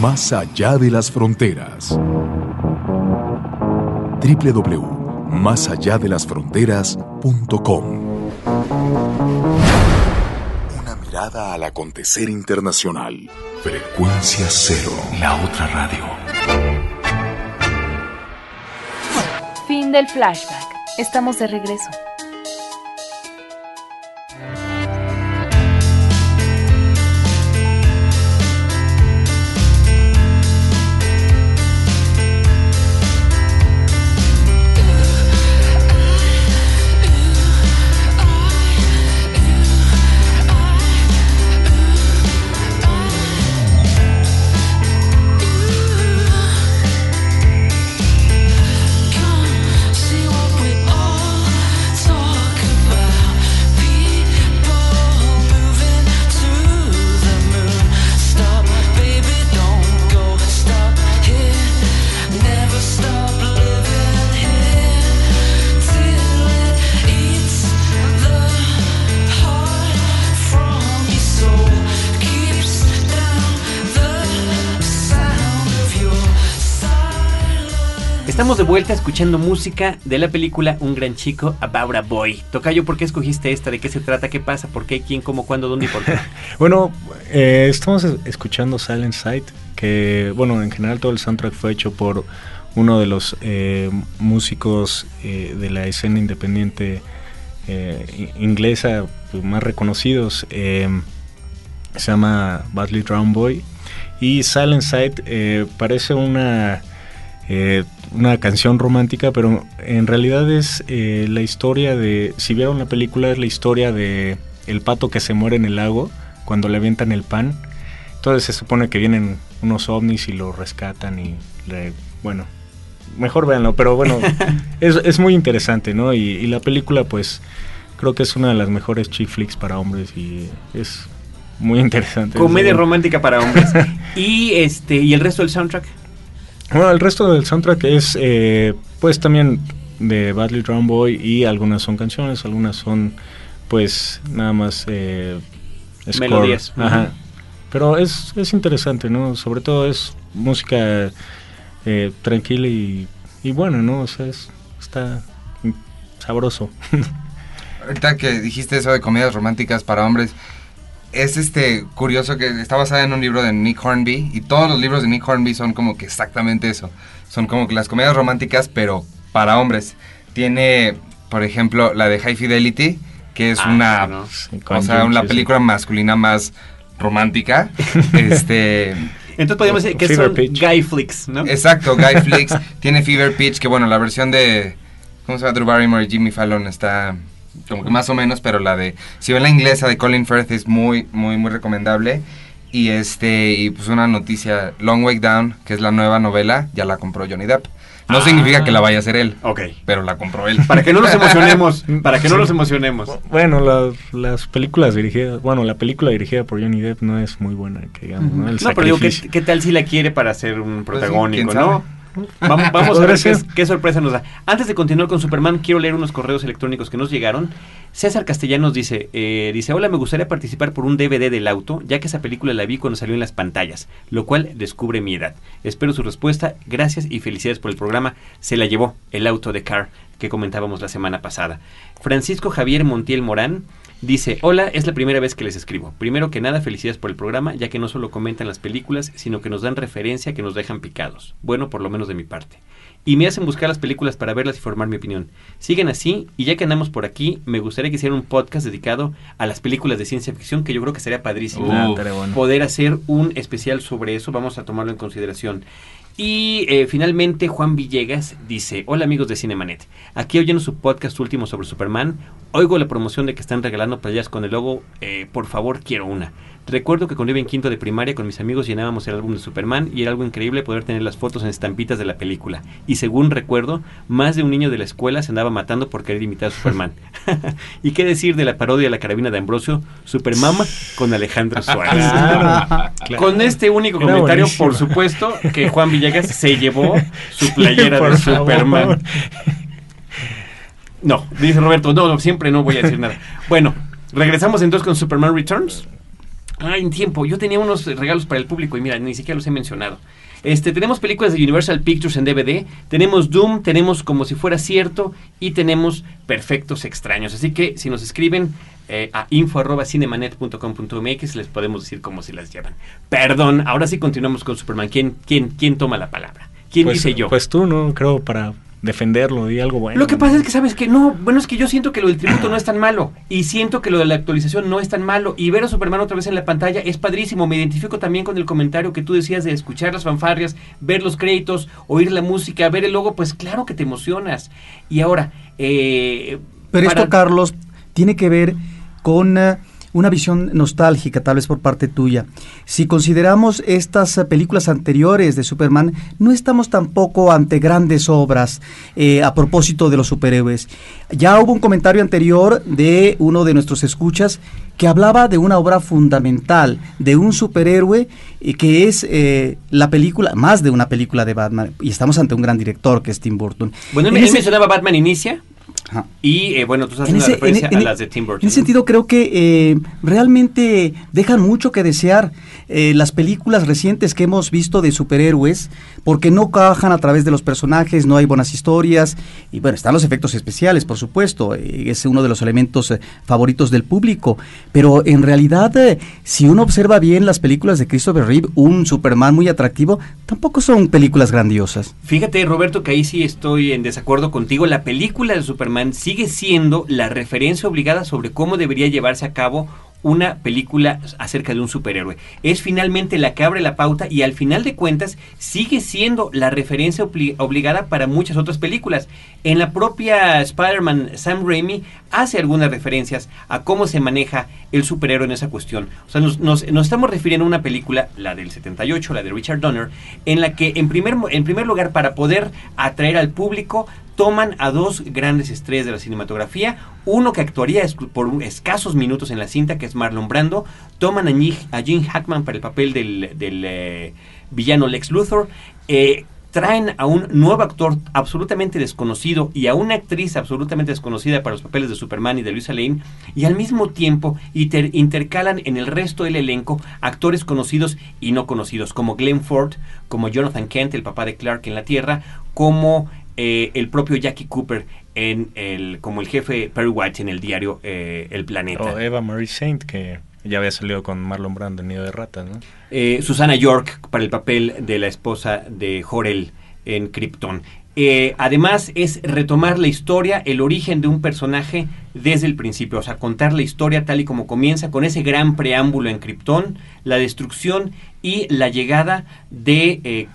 Speaker 6: más allá de las fronteras. www.másalladelasfronteras.com Una mirada al acontecer internacional. Frecuencia cero, la otra radio.
Speaker 2: Fin del flashback. Estamos de regreso.
Speaker 1: Estamos de vuelta escuchando música de la película Un gran chico, About a Boy. Tocayo, ¿por qué escogiste esta? ¿De qué se trata? ¿Qué pasa? ¿Por qué? ¿Quién? ¿Cómo? ¿Cuándo? ¿Dónde? ¿Y por qué?
Speaker 4: Bueno, eh, estamos es- escuchando Silent Sight, que, bueno, en general todo el soundtrack fue hecho por uno de los eh, músicos eh, de la escena independiente inglesa pues, más reconocidos. se llama Badly Drown Boy. Y Silent Sight parece una, una canción romántica, pero en realidad es eh, la historia de, si vieron la película, es la historia de el pato que se muere en el lago cuando le avientan el pan. Entonces se supone que vienen unos ovnis y lo rescatan y le, bueno, mejor véanlo, pero bueno, es, es muy interesante, ¿no? Y, y la película pues creo que es una de las mejores chick flicks para hombres y es muy interesante.
Speaker 1: Comedia romántica para hombres. y este y el resto del soundtrack.
Speaker 4: Bueno, el resto del soundtrack es, eh, pues también de Badly Drown Boy y algunas son canciones, algunas son, pues, nada más eh, score.
Speaker 1: Melodías.
Speaker 4: Ajá. Pero es, es interesante, ¿no? Sobre todo es música eh, tranquila y, y buena, ¿no? O sea, es- está sabroso.
Speaker 5: Ahorita que dijiste eso de comedias románticas para hombres, es este curioso que está basada en un libro de Nick Hornby y todos los libros de Nick Hornby son como que exactamente eso. Son como que las comedias románticas, pero para hombres. Tiene, por ejemplo, la de High Fidelity, que es
Speaker 1: Ah,
Speaker 5: una,
Speaker 1: no.
Speaker 4: Sí, con
Speaker 5: o sea,
Speaker 4: Cusick.
Speaker 5: película masculina más romántica. este,
Speaker 1: Entonces podríamos decir que
Speaker 4: Fever
Speaker 1: son
Speaker 4: Pitch.
Speaker 1: guy flicks, ¿no?
Speaker 5: exacto, Guy Flicks. Tiene Fever Pitch, que bueno, la versión de, ¿cómo se llama? Drew Barrymore y Jimmy Fallon está como que más o menos, pero la de, si ven la inglesa de Colin Firth es muy, muy, muy recomendable. Y este, y pues una noticia, Long Way Down, que es la nueva novela, ya la compró Johnny Depp. No
Speaker 1: Ah.
Speaker 5: significa que la vaya a hacer él,
Speaker 1: Ok.
Speaker 5: pero la compró él.
Speaker 1: Para que no nos emocionemos, para que no nos emocionemos.
Speaker 4: Bueno, las, las películas dirigidas, bueno, la película dirigida por Johnny Depp no es muy buena, que digamos, ¿no? El
Speaker 1: No, pero digo, ¿qué,
Speaker 4: sacrificio.
Speaker 1: qué tal si la quiere para ser un
Speaker 5: Pues sí,
Speaker 1: protagónico, no? Vamos, vamos a ver qué sorpresa nos da. Antes de continuar con Superman, quiero leer unos correos electrónicos que nos llegaron. César Castellanos dice, eh, dice, hola, me gustaría participar por un DVD del auto, ya que esa película la vi cuando salió en las pantallas, lo cual descubre mi edad. Espero su respuesta, gracias y felicidades por el programa. Se la llevó el auto de Car que comentábamos la semana pasada. Francisco Javier Montiel Morán Dice, hola, es la primera vez que les escribo. Primero que nada, felicidades por el programa, ya que no solo comentan las películas, sino que nos dan referencia que nos dejan picados. Bueno, por lo menos de mi parte. Y me hacen buscar las películas para verlas y formar mi opinión. Siguen así, y ya que andamos por aquí, me gustaría que hicieran un podcast dedicado a las películas de ciencia ficción, que yo creo que sería padrísimo poder hacer un especial sobre eso. Vamos a tomarlo en consideración. Y eh, finalmente Juan Villegas dice, hola amigos de Cinemanet, aquí oyendo su podcast último sobre Superman, oigo la promoción de que están regalando playas con el logo, eh, por favor quiero una. Recuerdo que cuando iba en quinto de primaria con mis amigos llenábamos el álbum de Superman y era algo increíble poder tener las fotos en estampitas de la película. Y según recuerdo, más de un niño de la escuela se andaba matando por querer imitar a Superman. ¿Y qué decir de la parodia de la carabina de Ambrosio, Superman con Alejandro Suárez?
Speaker 4: Claro, claro.
Speaker 1: Con este único
Speaker 4: Era
Speaker 1: comentario,
Speaker 4: buenísimo.
Speaker 1: por supuesto, que Juan Villegas se llevó su playera de
Speaker 4: favor.
Speaker 1: Superman. No, dice Roberto, no, no, siempre no voy a decir nada. Bueno, regresamos entonces con Superman Returns. Ah, en tiempo, yo tenía unos regalos para el público y mira, ni siquiera los he mencionado. Este, tenemos películas de Universal Pictures en DVD, tenemos Doom, tenemos Como si fuera cierto y tenemos Perfectos Extraños. Así que si nos escriben eh, a info@cinemanet.com.mx les podemos decir cómo se las llevan. Perdón, ahora sí continuamos con Superman. ¿Quién, quién, quién toma la palabra? ¿Quién
Speaker 4: Pues-
Speaker 1: dice yo?
Speaker 4: Pues tú, ¿no? Creo para defenderlo, di algo bueno.
Speaker 1: Lo que pasa es que, ¿sabes que No, bueno, es que yo siento que lo del tributo no es tan malo. Y siento que lo de la actualización no es tan malo. Y ver a Superman otra vez en la pantalla es padrísimo. Me identifico también con el comentario que tú decías de escuchar las fanfarrias, ver los créditos, oír la música, ver el logo. Pues claro que te emocionas. Y ahora, eh,
Speaker 3: Pero
Speaker 1: para-
Speaker 3: esto, Carlos, tiene que ver con eh, una visión nostálgica, tal vez por parte tuya. Si consideramos estas eh, películas anteriores de Superman, no estamos tampoco ante grandes obras eh, a propósito de los superhéroes. Ya hubo un comentario anterior de uno de nuestros escuchas que hablaba de una obra fundamental, de un superhéroe eh, que es eh, la película, más de una película de Batman, y estamos ante un gran director que es Tim Burton.
Speaker 1: Bueno, él, mencionaba Batman Inicia.
Speaker 3: Ajá.
Speaker 1: Y eh, bueno, tú estás
Speaker 3: En
Speaker 1: haciendo
Speaker 3: ese,
Speaker 1: referencia
Speaker 3: en- en-
Speaker 1: a las de Tim Burton.
Speaker 3: en ese sentido, creo que eh, realmente dejan mucho que desear eh, las películas recientes que hemos visto de superhéroes, porque no cajan a través de los personajes, no hay buenas historias, y bueno, están los efectos especiales, por supuesto, eh, es uno de los elementos eh, favoritos del público, pero en realidad, eh, si uno observa bien las películas de Christopher Reeve, un Superman muy atractivo, tampoco son películas grandiosas.
Speaker 1: Fíjate, Roberto, que ahí sí estoy en desacuerdo contigo. La película de Superman sigue siendo la referencia obligada sobre cómo debería llevarse a cabo una película acerca de un superhéroe. Es finalmente la que abre la pauta y al final de cuentas sigue siendo la referencia obli- obligada para muchas otras películas. En la propia Spider-Man, Sam Raimi hace algunas referencias a cómo se maneja el superhéroe en esa cuestión. O sea, nos, nos- estamos refiriendo a una película, la del 78, la de Richard Donner, en la que en primer, en primer lugar, para poder atraer al público, toman a dos grandes estrellas de la cinematografía, uno que actuaría por escasos minutos en la cinta, que es Marlon Brando, toman a, Ji- a Gene Hackman para el papel del, del, eh, villano Lex Luthor, eh, traen a un nuevo actor absolutamente desconocido y a una actriz absolutamente desconocida para los papeles de Superman y de Luisa Lane. Y al mismo tiempo inter- intercalan en el resto del elenco actores conocidos y no conocidos como Glenn Ford, como Jonathan Kent, el papá de Clark en la Tierra, como eh, el propio Jackie Cooper en el como el jefe Perry White en el diario eh, El Planeta.
Speaker 4: O Eva Marie Saint, que ya había salido con Marlon Brando en Nido de Ratas, ¿no?
Speaker 1: Eh, Susana York para el papel de la esposa de Jorel en Krypton. Eh, además es retomar la historia, el origen de un personaje desde el principio, o sea, contar la historia tal y como comienza con ese gran preámbulo en Krypton, la destrucción y la llegada de eh,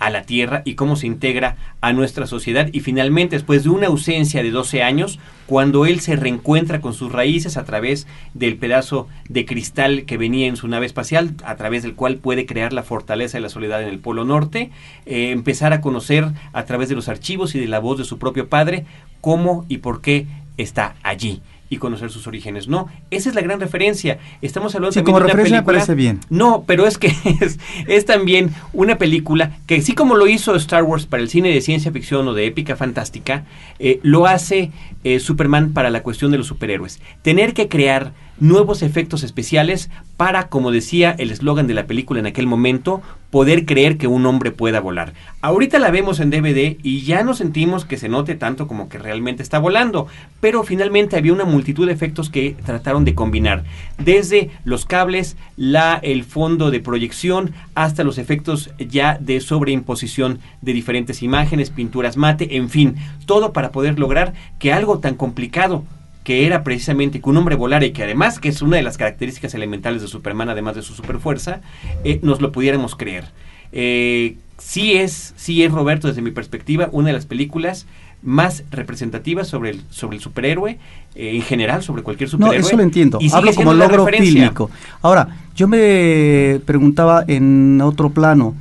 Speaker 1: a la Tierra y cómo se integra a nuestra sociedad. Y finalmente después de una ausencia de 12 años, cuando él se reencuentra con sus raíces a través del pedazo de cristal que venía en su nave espacial, a través del cual puede crear la fortaleza de la soledad en el Polo Norte, eh, empezar a conocer a través de los archivos y de la voz de su propio padre cómo y por qué está allí y conocer sus orígenes. No, esa es la gran referencia. Estamos hablando
Speaker 3: Sí,
Speaker 1: también
Speaker 3: como
Speaker 1: de una
Speaker 3: referencia me
Speaker 1: película-
Speaker 3: parece bien.
Speaker 1: No, pero es que es, es también una película que así como lo hizo Star Wars para el cine de ciencia ficción o de épica fantástica, eh, lo hace eh, Superman para la cuestión de los superhéroes. Tener que crear nuevos efectos especiales para, como decía el eslogan de la película en aquel momento, poder creer que un hombre pueda volar. Ahorita la vemos en DVD y ya no sentimos que se note tanto como que realmente está volando, pero finalmente había una multitud de efectos que trataron de combinar, desde los cables, la, el fondo de proyección, hasta los efectos ya de sobreimposición de diferentes imágenes, pinturas mate, en fin, todo para poder lograr que algo tan complicado que era precisamente que un hombre volara y que además, que es una de las características elementales de Superman, además de su superfuerza, eh, nos lo pudiéramos creer. Eh, sí es, sí es Roberto, desde mi perspectiva, una de las películas más representativas sobre el, sobre el superhéroe, eh, en general, sobre cualquier
Speaker 3: No,
Speaker 1: superhéroe.
Speaker 3: eso lo entiendo.
Speaker 1: y
Speaker 3: Hablo como logro fílmico. Ahora, yo me preguntaba en otro plano,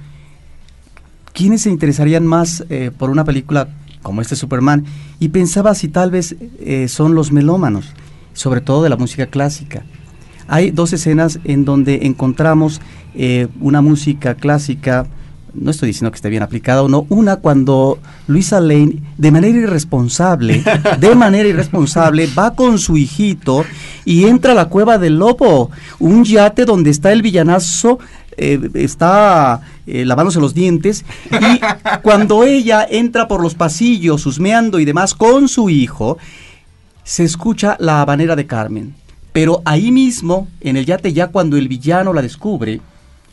Speaker 3: ¿quiénes se interesarían más eh, por una película como este Superman? Y pensaba si tal vez eh, son los melómanos, sobre todo de la música clásica. Hay dos escenas en donde encontramos eh, una música clásica, no estoy diciendo que esté bien aplicada o no, una cuando Luisa Lane, de manera irresponsable, de manera irresponsable, va con su hijito y entra a la cueva del lobo, un yate donde está el villanazo, eh, está eh, lavándose los dientes, y cuando ella entra por los pasillos, husmeando y demás con su hijo, se escucha la habanera de Carmen. Pero ahí mismo, en el yate, ya cuando el villano la descubre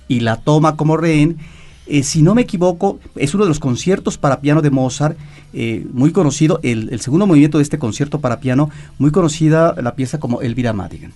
Speaker 3: y la toma como rehén, eh, si no me equivoco, es uno de los conciertos para piano de Mozart, eh, muy conocido, el, el segundo movimiento de este concierto para piano, muy conocida la pieza como Elvira Madigan.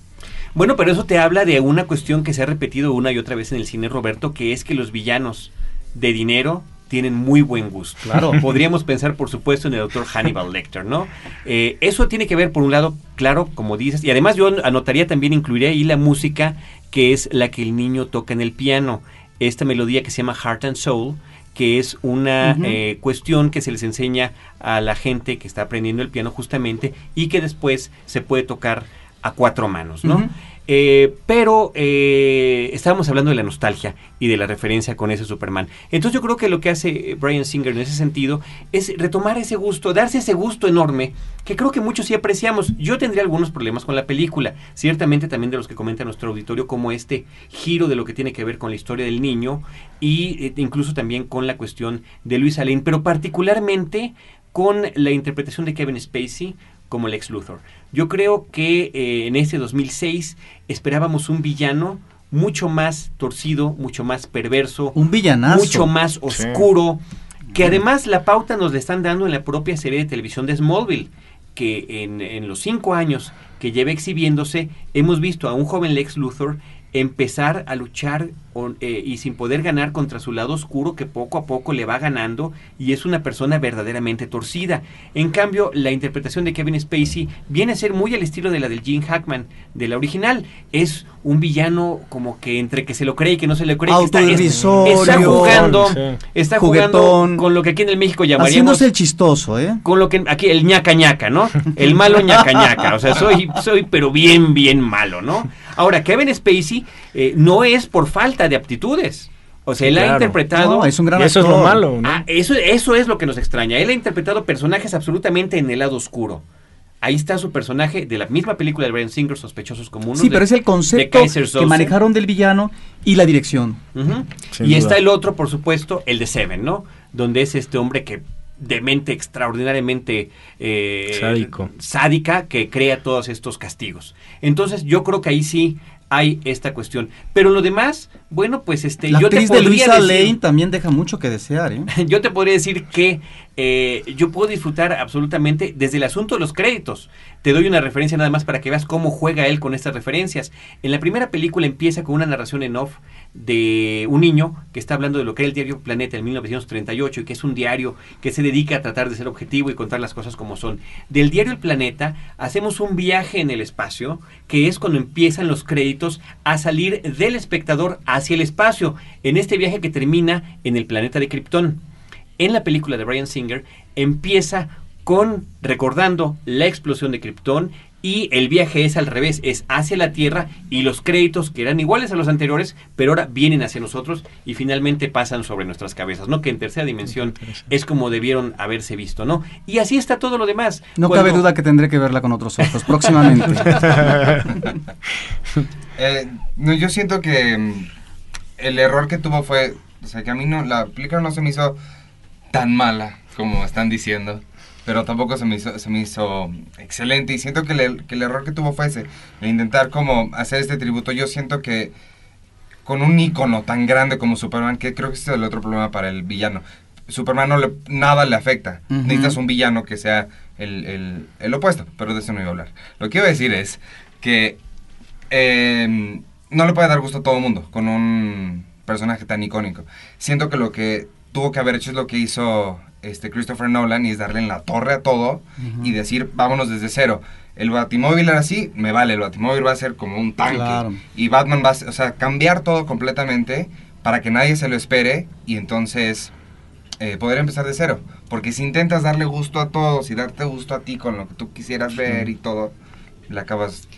Speaker 1: Bueno, pero eso te habla de una cuestión que se ha repetido una y otra vez en el cine, Roberto, que es que los villanos de dinero tienen muy buen gusto.
Speaker 3: Claro.
Speaker 1: Podríamos pensar, por supuesto, en el doctor Hannibal Lecter, ¿no? Eh, eso tiene que ver, por un lado, claro, como dices, y además yo anotaría también, incluiría ahí la música que es la que el niño toca en el piano. Esta melodía que se llama Heart and Soul, que es una eh, cuestión que se les enseña a la gente que está aprendiendo el piano justamente y que después se puede tocar a cuatro manos, ¿no? Eh, pero eh, estábamos hablando de la nostalgia y de la referencia con ese Superman. Entonces yo creo que lo que hace eh, Brian Singer en ese sentido es retomar ese gusto, darse ese gusto enorme que creo que muchos sí apreciamos. Yo tendría algunos problemas con la película, ciertamente también de los que comenta nuestro auditorio, como este giro de lo que tiene que ver con la historia del niño y eh, incluso también con la cuestión de Luis Lane, pero particularmente con la interpretación de Kevin Spacey como Lex Luthor. Yo creo que eh, en este 2006 esperábamos un villano mucho más torcido, mucho más perverso,
Speaker 3: Un villanazo.
Speaker 1: mucho más oscuro, que además la pauta nos la están dando en la propia serie de televisión de Smallville, que en, en los cinco años que lleva exhibiéndose, hemos visto a un joven Lex Luthor empezar a luchar o- eh, y sin poder ganar contra su lado oscuro que poco a poco le va ganando y es una persona verdaderamente torcida. En cambio, la interpretación de Kevin Spacey viene a ser muy al estilo de la del Gene Hackman, de la original. Es un villano como que entre que se lo cree y que no se le cree. está- es-. Está jugando,
Speaker 4: Sí.
Speaker 1: está
Speaker 3: Juguetón.
Speaker 1: jugando con lo que aquí en el México llamaríamos
Speaker 3: Haciéndose el chistoso, ¿eh?
Speaker 1: con lo que aquí el ñaca ñaca, ¿no? El malo ñaca ñaca, o sea, soy soy pero bien bien malo, ¿no? Ahora Kevin Spacey eh, no es por falta de aptitudes. O sea, él ha interpretado
Speaker 3: No, es un gran
Speaker 4: Y eso es lo
Speaker 3: actor.
Speaker 4: malo, ¿no?
Speaker 1: Ah, eso, eso es lo que nos extraña. Él ha interpretado personajes absolutamente en el lado oscuro. Ahí está su personaje de la misma película de Brian Singer, Sospechosos Comunes.
Speaker 3: Sí,
Speaker 1: de-
Speaker 3: pero es el
Speaker 1: de
Speaker 3: concepto que manejaron del villano y la dirección.
Speaker 1: Y
Speaker 4: duda.
Speaker 1: está el otro, por supuesto, el de Seven, ¿no? Donde es este hombre que de mente extraordinariamente eh,
Speaker 4: Sádico.
Speaker 1: sádica que crea todos estos castigos. Entonces yo creo que ahí sí hay esta cuestión. Pero lo demás, bueno, pues este,
Speaker 3: La
Speaker 1: yo te
Speaker 3: actriz de
Speaker 1: podría
Speaker 3: Luisa
Speaker 1: decir-
Speaker 3: Lane también deja mucho que desear, ¿eh?
Speaker 1: yo te podría decir que eh, yo puedo disfrutar absolutamente desde el asunto de los créditos. Te doy una referencia nada más para que veas cómo juega él con estas referencias. En la primera película empieza con una narración en off de un niño que está hablando de lo que era el diario Planeta en 1938 y que es un diario que se dedica a tratar de ser objetivo y contar las cosas como son. Del diario El Planeta hacemos un viaje en el espacio que es cuando empiezan los créditos a salir del espectador hacia el espacio en este viaje que termina en el planeta de Krypton en la película de Brian Singer empieza con recordando la explosión de Krypton y el viaje es al revés, es hacia la Tierra y los créditos que eran iguales a los anteriores, pero ahora vienen hacia nosotros y finalmente pasan sobre nuestras cabezas, ¿no? Que en tercera dimensión es como debieron haberse visto, ¿no? Y así está todo lo demás.
Speaker 3: No
Speaker 1: Cuando-
Speaker 3: cabe duda que tendré que verla con otros ojos próximamente.
Speaker 5: Eh, no, yo siento que mm, el error que tuvo fue, o sea, que a mí no, la película no se me hizo tan mala como están diciendo, pero tampoco se me hizo, se me hizo excelente y siento que, le- que el error que tuvo fue ese, el intentar como hacer este tributo, yo siento que con un icono tan grande como Superman, que creo que ese es el otro problema para el villano. Superman no le, nada le afecta. Necesitas un villano que sea el, el- el opuesto, pero de eso no iba a hablar. Lo que iba a decir es que eh, no le puede dar gusto a todo el mundo con un personaje tan icónico. Siento que lo que tuvo que haber hecho es lo que hizo este Christopher Nolan y es darle en la torre a todo y decir, vámonos desde cero. El Batimóvil era así, me vale, el Batimóvil va a ser como un tanque.
Speaker 3: Claro.
Speaker 5: Y Batman va a, o sea, cambiar todo completamente para que nadie se lo espere y entonces eh, poder empezar de cero. Porque si intentas darle gusto a todos y darte gusto a ti con lo que tú quisieras ver y todo, le acabas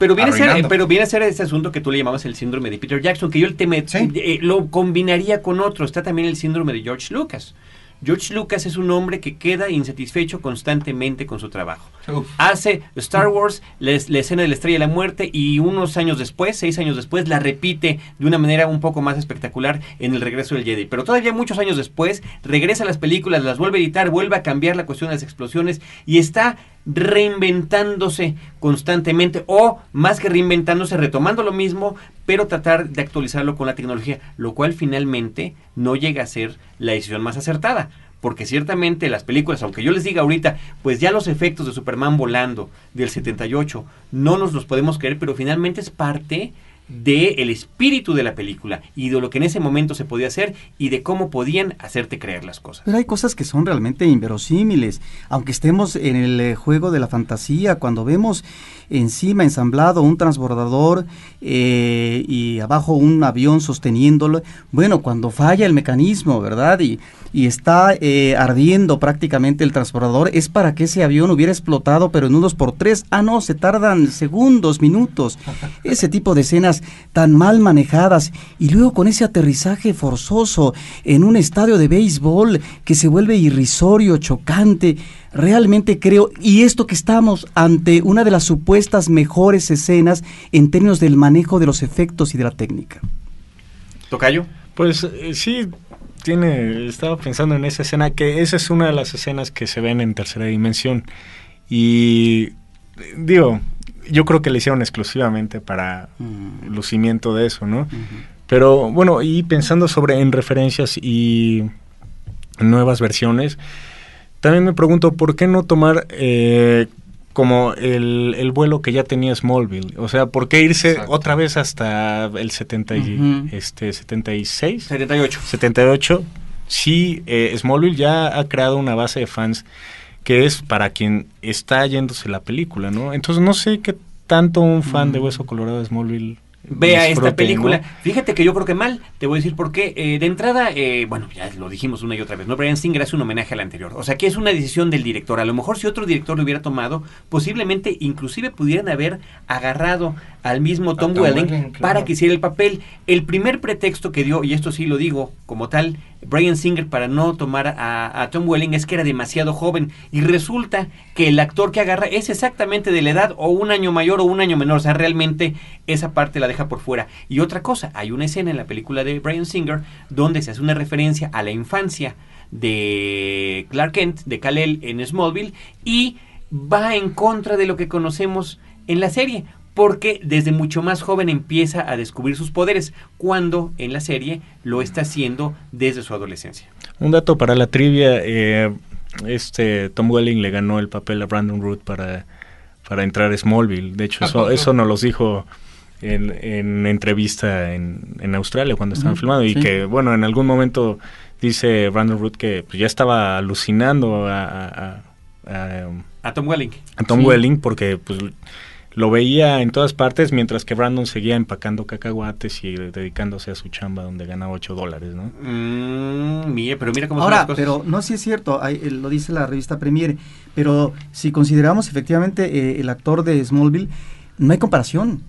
Speaker 1: Pero viene, a ser, pero viene a ser ese asunto que tú le llamabas el síndrome de Peter Jackson, que yo el tema
Speaker 5: Sí.
Speaker 1: eh, lo combinaría con otro. Está también el síndrome de George Lucas. George Lucas es un hombre que queda insatisfecho constantemente con su trabajo.
Speaker 5: Uf.
Speaker 1: Hace Star Wars, la escena de la estrella de la muerte, y unos años después, seis años después, la repite de una manera un poco más espectacular en el regreso del Jedi. Pero todavía muchos años después, regresa a las películas, las vuelve a editar, vuelve a cambiar la cuestión de las explosiones y está reinventándose constantemente o más que reinventándose retomando lo mismo pero tratar de actualizarlo con la tecnología lo cual finalmente no llega a ser la decisión más acertada porque ciertamente las películas, aunque yo les diga ahorita, pues ya los efectos de Superman volando del 78 no nos los podemos creer, pero finalmente es parte del espíritu de la película y de lo que en ese momento se podía hacer y de cómo podían hacerte creer las cosas.
Speaker 3: Pero hay cosas que son realmente inverosímiles. Aunque estemos en el eh, juego de la fantasía, cuando vemos encima ensamblado un transbordador eh, y abajo un avión sosteniéndolo, bueno, cuando falla el mecanismo, ¿verdad? Y, y está eh, ardiendo prácticamente el transbordador, es para que ese avión hubiera explotado, pero en unos por tres. Ah, no, se tardan segundos, minutos. Ese tipo de escenas tan mal manejadas y luego con ese aterrizaje forzoso en un estadio de béisbol que se vuelve irrisorio, chocante. Realmente creo, y esto que estamos ante una de las supuestas mejores escenas en términos del manejo de los efectos y de la técnica.
Speaker 1: ¿Tocayo?
Speaker 4: Pues eh, sí, tiene, estaba pensando en esa escena, que esa es una de las escenas que se ven en tercera dimensión. Y digo, yo creo que le hicieron exclusivamente para
Speaker 3: Mm.
Speaker 4: lucimiento de eso, ¿no? Pero bueno, y pensando sobre en referencias y nuevas versiones, también me pregunto por qué no tomar eh, como el, el vuelo que ya tenía Smallville. O sea, ¿por qué irse
Speaker 5: Exacto.
Speaker 4: otra vez hasta el 70 y-
Speaker 3: Ujú.
Speaker 4: este, 76?
Speaker 1: 78.
Speaker 4: 78, sí, eh, Smallville ya ha creado una base de fans que es para quien está yéndose la película, ¿no? Entonces no sé qué tanto un fan de Hueso Colorado de Smallville
Speaker 1: Vea esta película.
Speaker 4: ¿no?
Speaker 1: Fíjate que yo creo que mal. Te voy a decir por qué. Eh, de entrada, eh, bueno, ya lo dijimos una y otra vez, ¿no? Brian Singer hace un homenaje al anterior. O sea, que es una decisión del director. A lo mejor si otro director lo hubiera tomado, posiblemente inclusive pudieran haber agarrado al mismo Tom,
Speaker 5: Tom
Speaker 1: Welling,
Speaker 5: Welling, claro.
Speaker 1: para que hiciera el papel. El primer pretexto que dio, y esto sí lo digo como tal, Brian Singer para no tomar a, a Tom Welling es que era demasiado joven. Y resulta que el actor que agarra es exactamente de la edad o un año mayor o un año menor. O sea, realmente esa parte la deja por fuera. Y otra cosa, hay una escena en la película de Brian Singer donde se hace una referencia a la infancia de Clark Kent, de Kal-El en Smallville, y va en contra de lo que conocemos en la serie. Porque desde mucho más joven empieza a descubrir sus poderes, cuando en la serie lo está haciendo desde su adolescencia.
Speaker 4: Un dato para la trivia, eh, este Tom Welling le ganó el papel a Brandon Root para, para entrar a Smallville. De hecho, eso, eso nos los dijo en, en entrevista en, en Australia cuando estaban
Speaker 3: Ujú,
Speaker 4: filmando y
Speaker 3: sí.
Speaker 4: que, bueno, en algún momento dice Brandon Root que pues, ya estaba alucinando a, a- a-
Speaker 1: A Tom Welling.
Speaker 4: a Tom
Speaker 3: Sí.
Speaker 4: Welling porque pues lo veía en todas partes mientras que Brandon seguía empacando cacahuates y dedicándose a su chamba donde gana 8 dólares, ¿no?
Speaker 1: Mm, mire, pero mira cómo son
Speaker 3: Ahora,
Speaker 1: las cosas.
Speaker 3: pero no, sí es cierto, hay- eh, lo dice la revista Premiere, pero si consideramos efectivamente eh, el actor de Smallville, no hay comparación.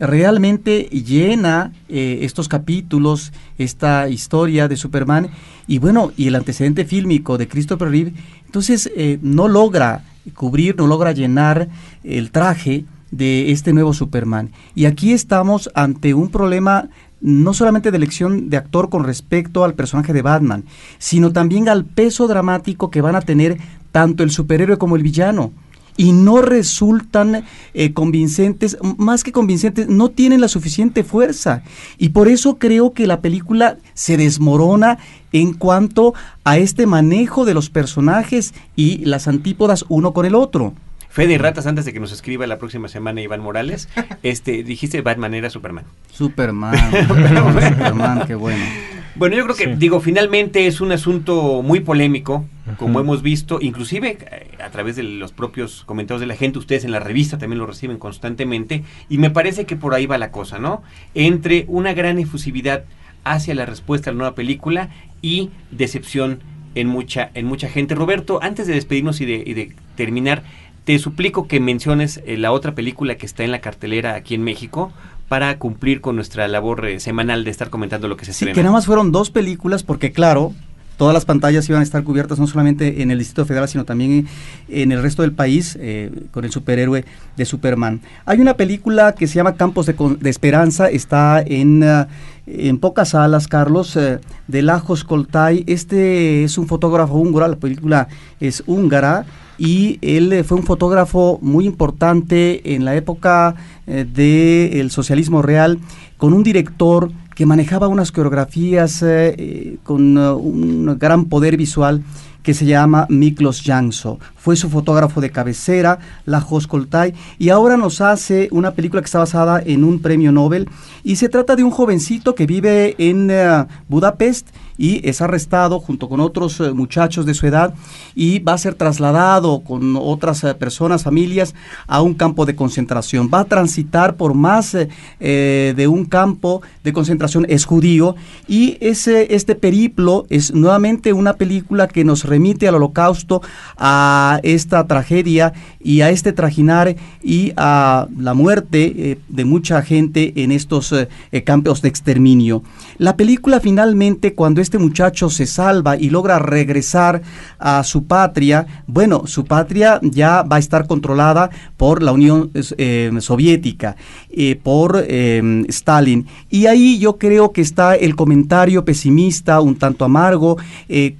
Speaker 3: Realmente llena eh, estos capítulos, esta historia de Superman, y bueno, y el antecedente fílmico de Christopher Reeve, entonces eh, no logra cubrir, no logra llenar el traje de este nuevo Superman. Y aquí estamos ante un problema no solamente de elección de actor con respecto al personaje de Batman, sino también al peso dramático que van a tener tanto el superhéroe como el villano. Y no resultan eh, convincentes, más que convincentes, no tienen la suficiente fuerza. Y por eso creo que la película se desmorona en cuanto a este manejo de los personajes y las antípodas uno con el otro.
Speaker 1: Fede y Ratas, antes de que nos escriba la próxima semana Iván Morales, este, dijiste Batman era Superman.
Speaker 3: Superman, Superman, qué bueno.
Speaker 1: Bueno, yo creo que,
Speaker 4: Sí.
Speaker 1: digo, finalmente es un asunto muy polémico, como hemos visto, inclusive eh, a través de los propios comentarios de la gente, ustedes en la revista también lo reciben constantemente, y me parece que por ahí va la cosa, ¿no? Entre una gran efusividad hacia la respuesta a la nueva película y decepción en mucha, en mucha gente. Roberto, antes de despedirnos y de, y de terminar, te suplico que menciones eh, la otra película que está en la cartelera aquí en México para cumplir con nuestra labor eh, semanal de estar comentando lo que se
Speaker 3: Sí,
Speaker 1: estrena.
Speaker 3: que nada más fueron dos películas, porque claro, todas las pantallas iban a estar cubiertas no solamente en el Distrito Federal, sino también en, en el resto del país, eh, con el superhéroe de Superman. Hay una película que se llama Campos de, de Esperanza, está en, en pocas salas, Carlos, eh, de Lajos Koltai. Este es un fotógrafo húngaro, la película es húngara. Y él eh, fue un fotógrafo muy importante en la época del socialismo real, con un director que manejaba unas coreografías eh, eh, con eh, un gran poder visual que se llama Miklos Janso. Fue su fotógrafo de cabecera, Lajos Koltai, y ahora nos hace una película que está basada en un premio Nobel. Y se trata de un jovencito que vive en eh, Budapest y es arrestado junto con otros eh, muchachos de su edad y va a ser trasladado con otras eh, personas, familias, a un campo de concentración. Va a transitar por más de un campo de concentración, es judío, y ese, este periplo es nuevamente una película que nos remite al holocausto, a esta tragedia y a este trajinar y a la muerte eh, de mucha gente en estos eh, eh, campos de exterminio. La película finalmente, cuando este muchacho se salva y logra regresar a su patria, bueno, su patria ya va a estar controlada por la Unión eh, Soviética, por eh, Stalin. Y ahí yo creo que está el comentario pesimista, un tanto amargo,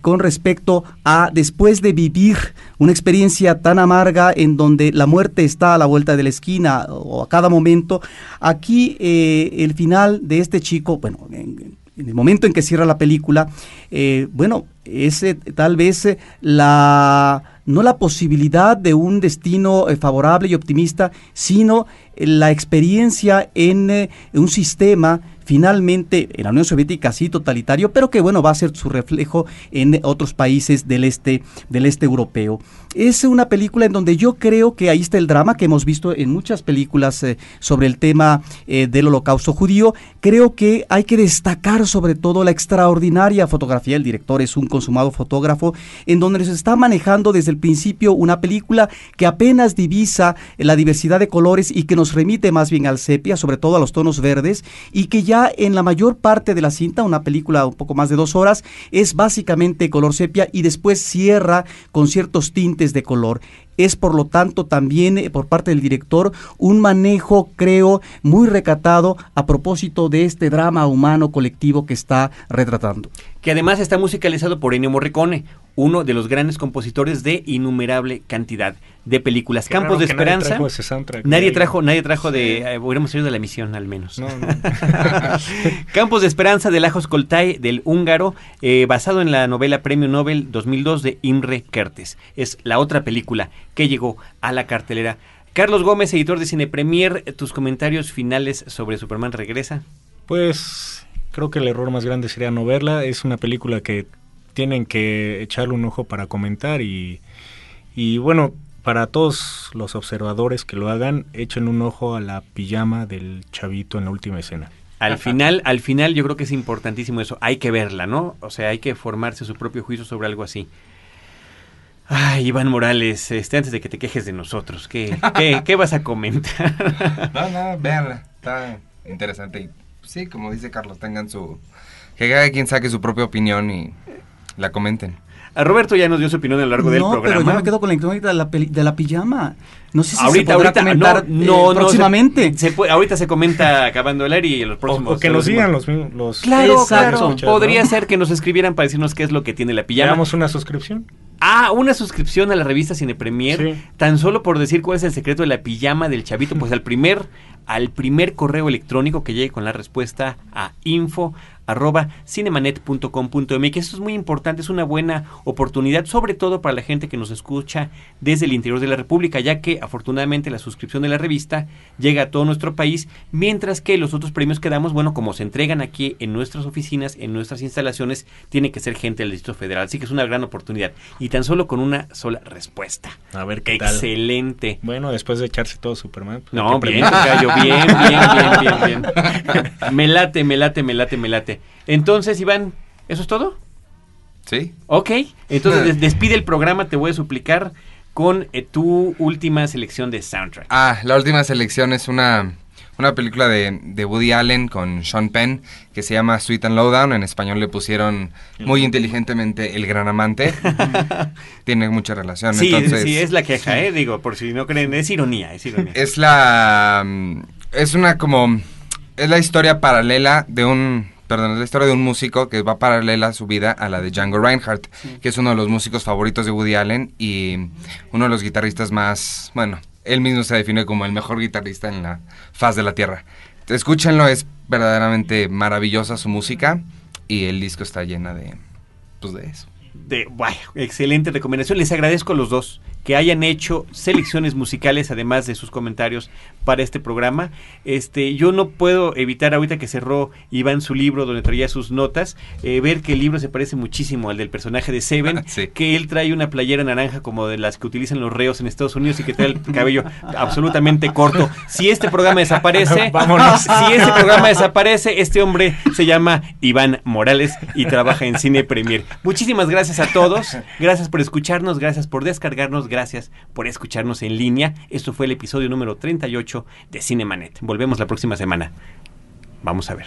Speaker 3: con respecto a después de vivir una experiencia tan amarga en donde la muerte está a la vuelta de la esquina o a cada momento, aquí eh, el final de este chico, bueno, en, el momento en que cierra la película, eh, bueno, es eh, tal vez la no la posibilidad de un destino favorable y optimista, sino la experiencia en un sistema finalmente en la Unión Soviética sí totalitario, pero que bueno va a ser su reflejo en otros países del este del este europeo. Es una película en donde yo creo que ahí está el drama que hemos visto en muchas películas eh, sobre el tema eh, del Holocausto judío. Creo que hay que destacar sobre todo la extraordinaria fotografía. El director es un consumado fotógrafo en donde se está manejando desde el principio una película que apenas divisa la diversidad de colores y que nos remite más bien al sepia, sobre todo a los tonos verdes, y que ya en la mayor parte de la cinta, una película un poco más de dos horas, es básicamente color sepia y después cierra con ciertos tintes de color. Es por lo tanto también eh, por parte del director un manejo, creo, muy recatado a propósito de este drama humano colectivo que está retratando.
Speaker 1: que además está musicalizado por Ennio Morricone, uno de los grandes compositores de innumerable cantidad de películas.
Speaker 4: Qué
Speaker 1: Campos de
Speaker 4: nadie
Speaker 1: Esperanza.
Speaker 4: trajo ese soundtrack.
Speaker 1: Nadie trajo, nadie trajo de. eh, hubiéramos salido de la misión al menos.
Speaker 4: No, no.
Speaker 1: Campos de Esperanza de Lajos Koltai del húngaro, eh, basado en la novela Premio Nobel 2002 de Imre Kertész. Es la otra película que llegó a la cartelera. Carlos Gómez, editor de Cine Premier, tus comentarios finales sobre Superman Regresa.
Speaker 4: Pues creo que el error más grande sería no verla. Es una película que tienen que echarle un ojo para comentar y, y bueno, para todos los observadores que lo hagan, echen un ojo a la pijama del chavito en la última escena.
Speaker 1: Al final, al final yo creo que es importantísimo eso. Hay que verla, ¿no? O sea, hay que formarse su propio juicio sobre algo así. Ay, Iván Morales, este, antes de que te quejes de nosotros, ¿qué, qué, qué vas a comentar?
Speaker 5: No, no, véanla. Está interesante. Y sí, como dice Carlos, tengan su. Que cada quien saque su propia opinión y la comenten.
Speaker 1: A Roberto ya nos dio su opinión a lo largo del
Speaker 3: no,
Speaker 1: programa.
Speaker 3: pero yo me quedo con la incógnita de la, peli- de la pijama. No sé si
Speaker 1: ahorita,
Speaker 3: se podrá
Speaker 1: ahorita,
Speaker 3: comentar
Speaker 1: no,
Speaker 3: eh,
Speaker 1: no, no,
Speaker 3: próximamente.
Speaker 1: se- se puede- ahorita se comenta acabando el aire y en los
Speaker 4: O,
Speaker 1: próximos.
Speaker 4: o que nos digan los, mismos- los
Speaker 1: Claro,
Speaker 3: Exacto.
Speaker 1: claro.
Speaker 4: escuchas,
Speaker 1: Podría
Speaker 4: ¿no?
Speaker 1: ser que nos escribieran para decirnos qué es lo que tiene la pijama.
Speaker 4: Pillamos una suscripción.
Speaker 1: Ah, una suscripción a la revista Cine Premier,
Speaker 4: Sí.
Speaker 1: tan solo por decir cuál es el secreto de la pijama del chavito, pues al primer, al primer correo electrónico que llegue con la respuesta a info arroba cinemanet.com.mx. Esto es muy importante, es una buena oportunidad, sobre todo para la gente que nos escucha desde el interior de la República, ya que afortunadamente la suscripción de la revista llega a todo nuestro país, mientras que los otros premios que damos, bueno, como se entregan aquí en nuestras oficinas, en nuestras instalaciones, tiene que ser gente del Distrito Federal. Así que es una gran oportunidad. Y tan solo con una sola respuesta.
Speaker 4: A ver qué tal.
Speaker 1: Excelente.
Speaker 4: Bueno, después de echarse todo Superman. pues,
Speaker 1: No, bien, bien, bien, bien, bien, bien. Me late, me late, me late, me late. Entonces, Iván, ¿eso es todo?
Speaker 5: ¿Sí?
Speaker 1: Ok, entonces des- despide el programa, te voy a suplicar con eh, tu última selección de soundtrack.
Speaker 5: Ah, la última selección es una, una película de, de Woody Allen con Sean Penn que se llama Sweet and Lowdown. En español le pusieron muy inteligentemente El Gran Amante. Tiene mucha relación.
Speaker 1: Sí,
Speaker 5: entonces,
Speaker 1: sí, es la queja, ¿eh? Digo, por si no creen, es ironía, es ironía.
Speaker 5: Es la. mm, Es una como. Es la historia paralela de un. Perdón, es la historia de un músico que va paralela su vida a la de Django Reinhardt, que es uno de los músicos favoritos de Woody Allen y uno de los guitarristas más. Bueno, él mismo se define como el mejor guitarrista en la faz de la tierra. Escúchenlo, es verdaderamente maravillosa su música y el disco está llena de. Pues de eso.
Speaker 1: De, bueno, excelente recomendación. Les agradezco a los dos que hayan hecho selecciones musicales, además de sus comentarios para este programa. Este, yo no puedo evitar ahorita que cerró Iván su libro donde traía sus notas, eh, ver que el libro se parece muchísimo al del personaje de Seven,
Speaker 5: Sí.
Speaker 1: que él trae una playera naranja como de las que utilizan los reos en Estados Unidos y que trae el cabello absolutamente corto. Si este programa desaparece,
Speaker 4: Vámonos.
Speaker 1: si este programa desaparece, este hombre se llama Iván Morales y trabaja en Cine Premier. Muchísimas gracias a todos. Gracias por escucharnos, gracias por descargarnos, gracias por escucharnos en línea. Esto fue el episodio número 38 de Cinemanet. Volvemos la próxima semana. Vamos a ver.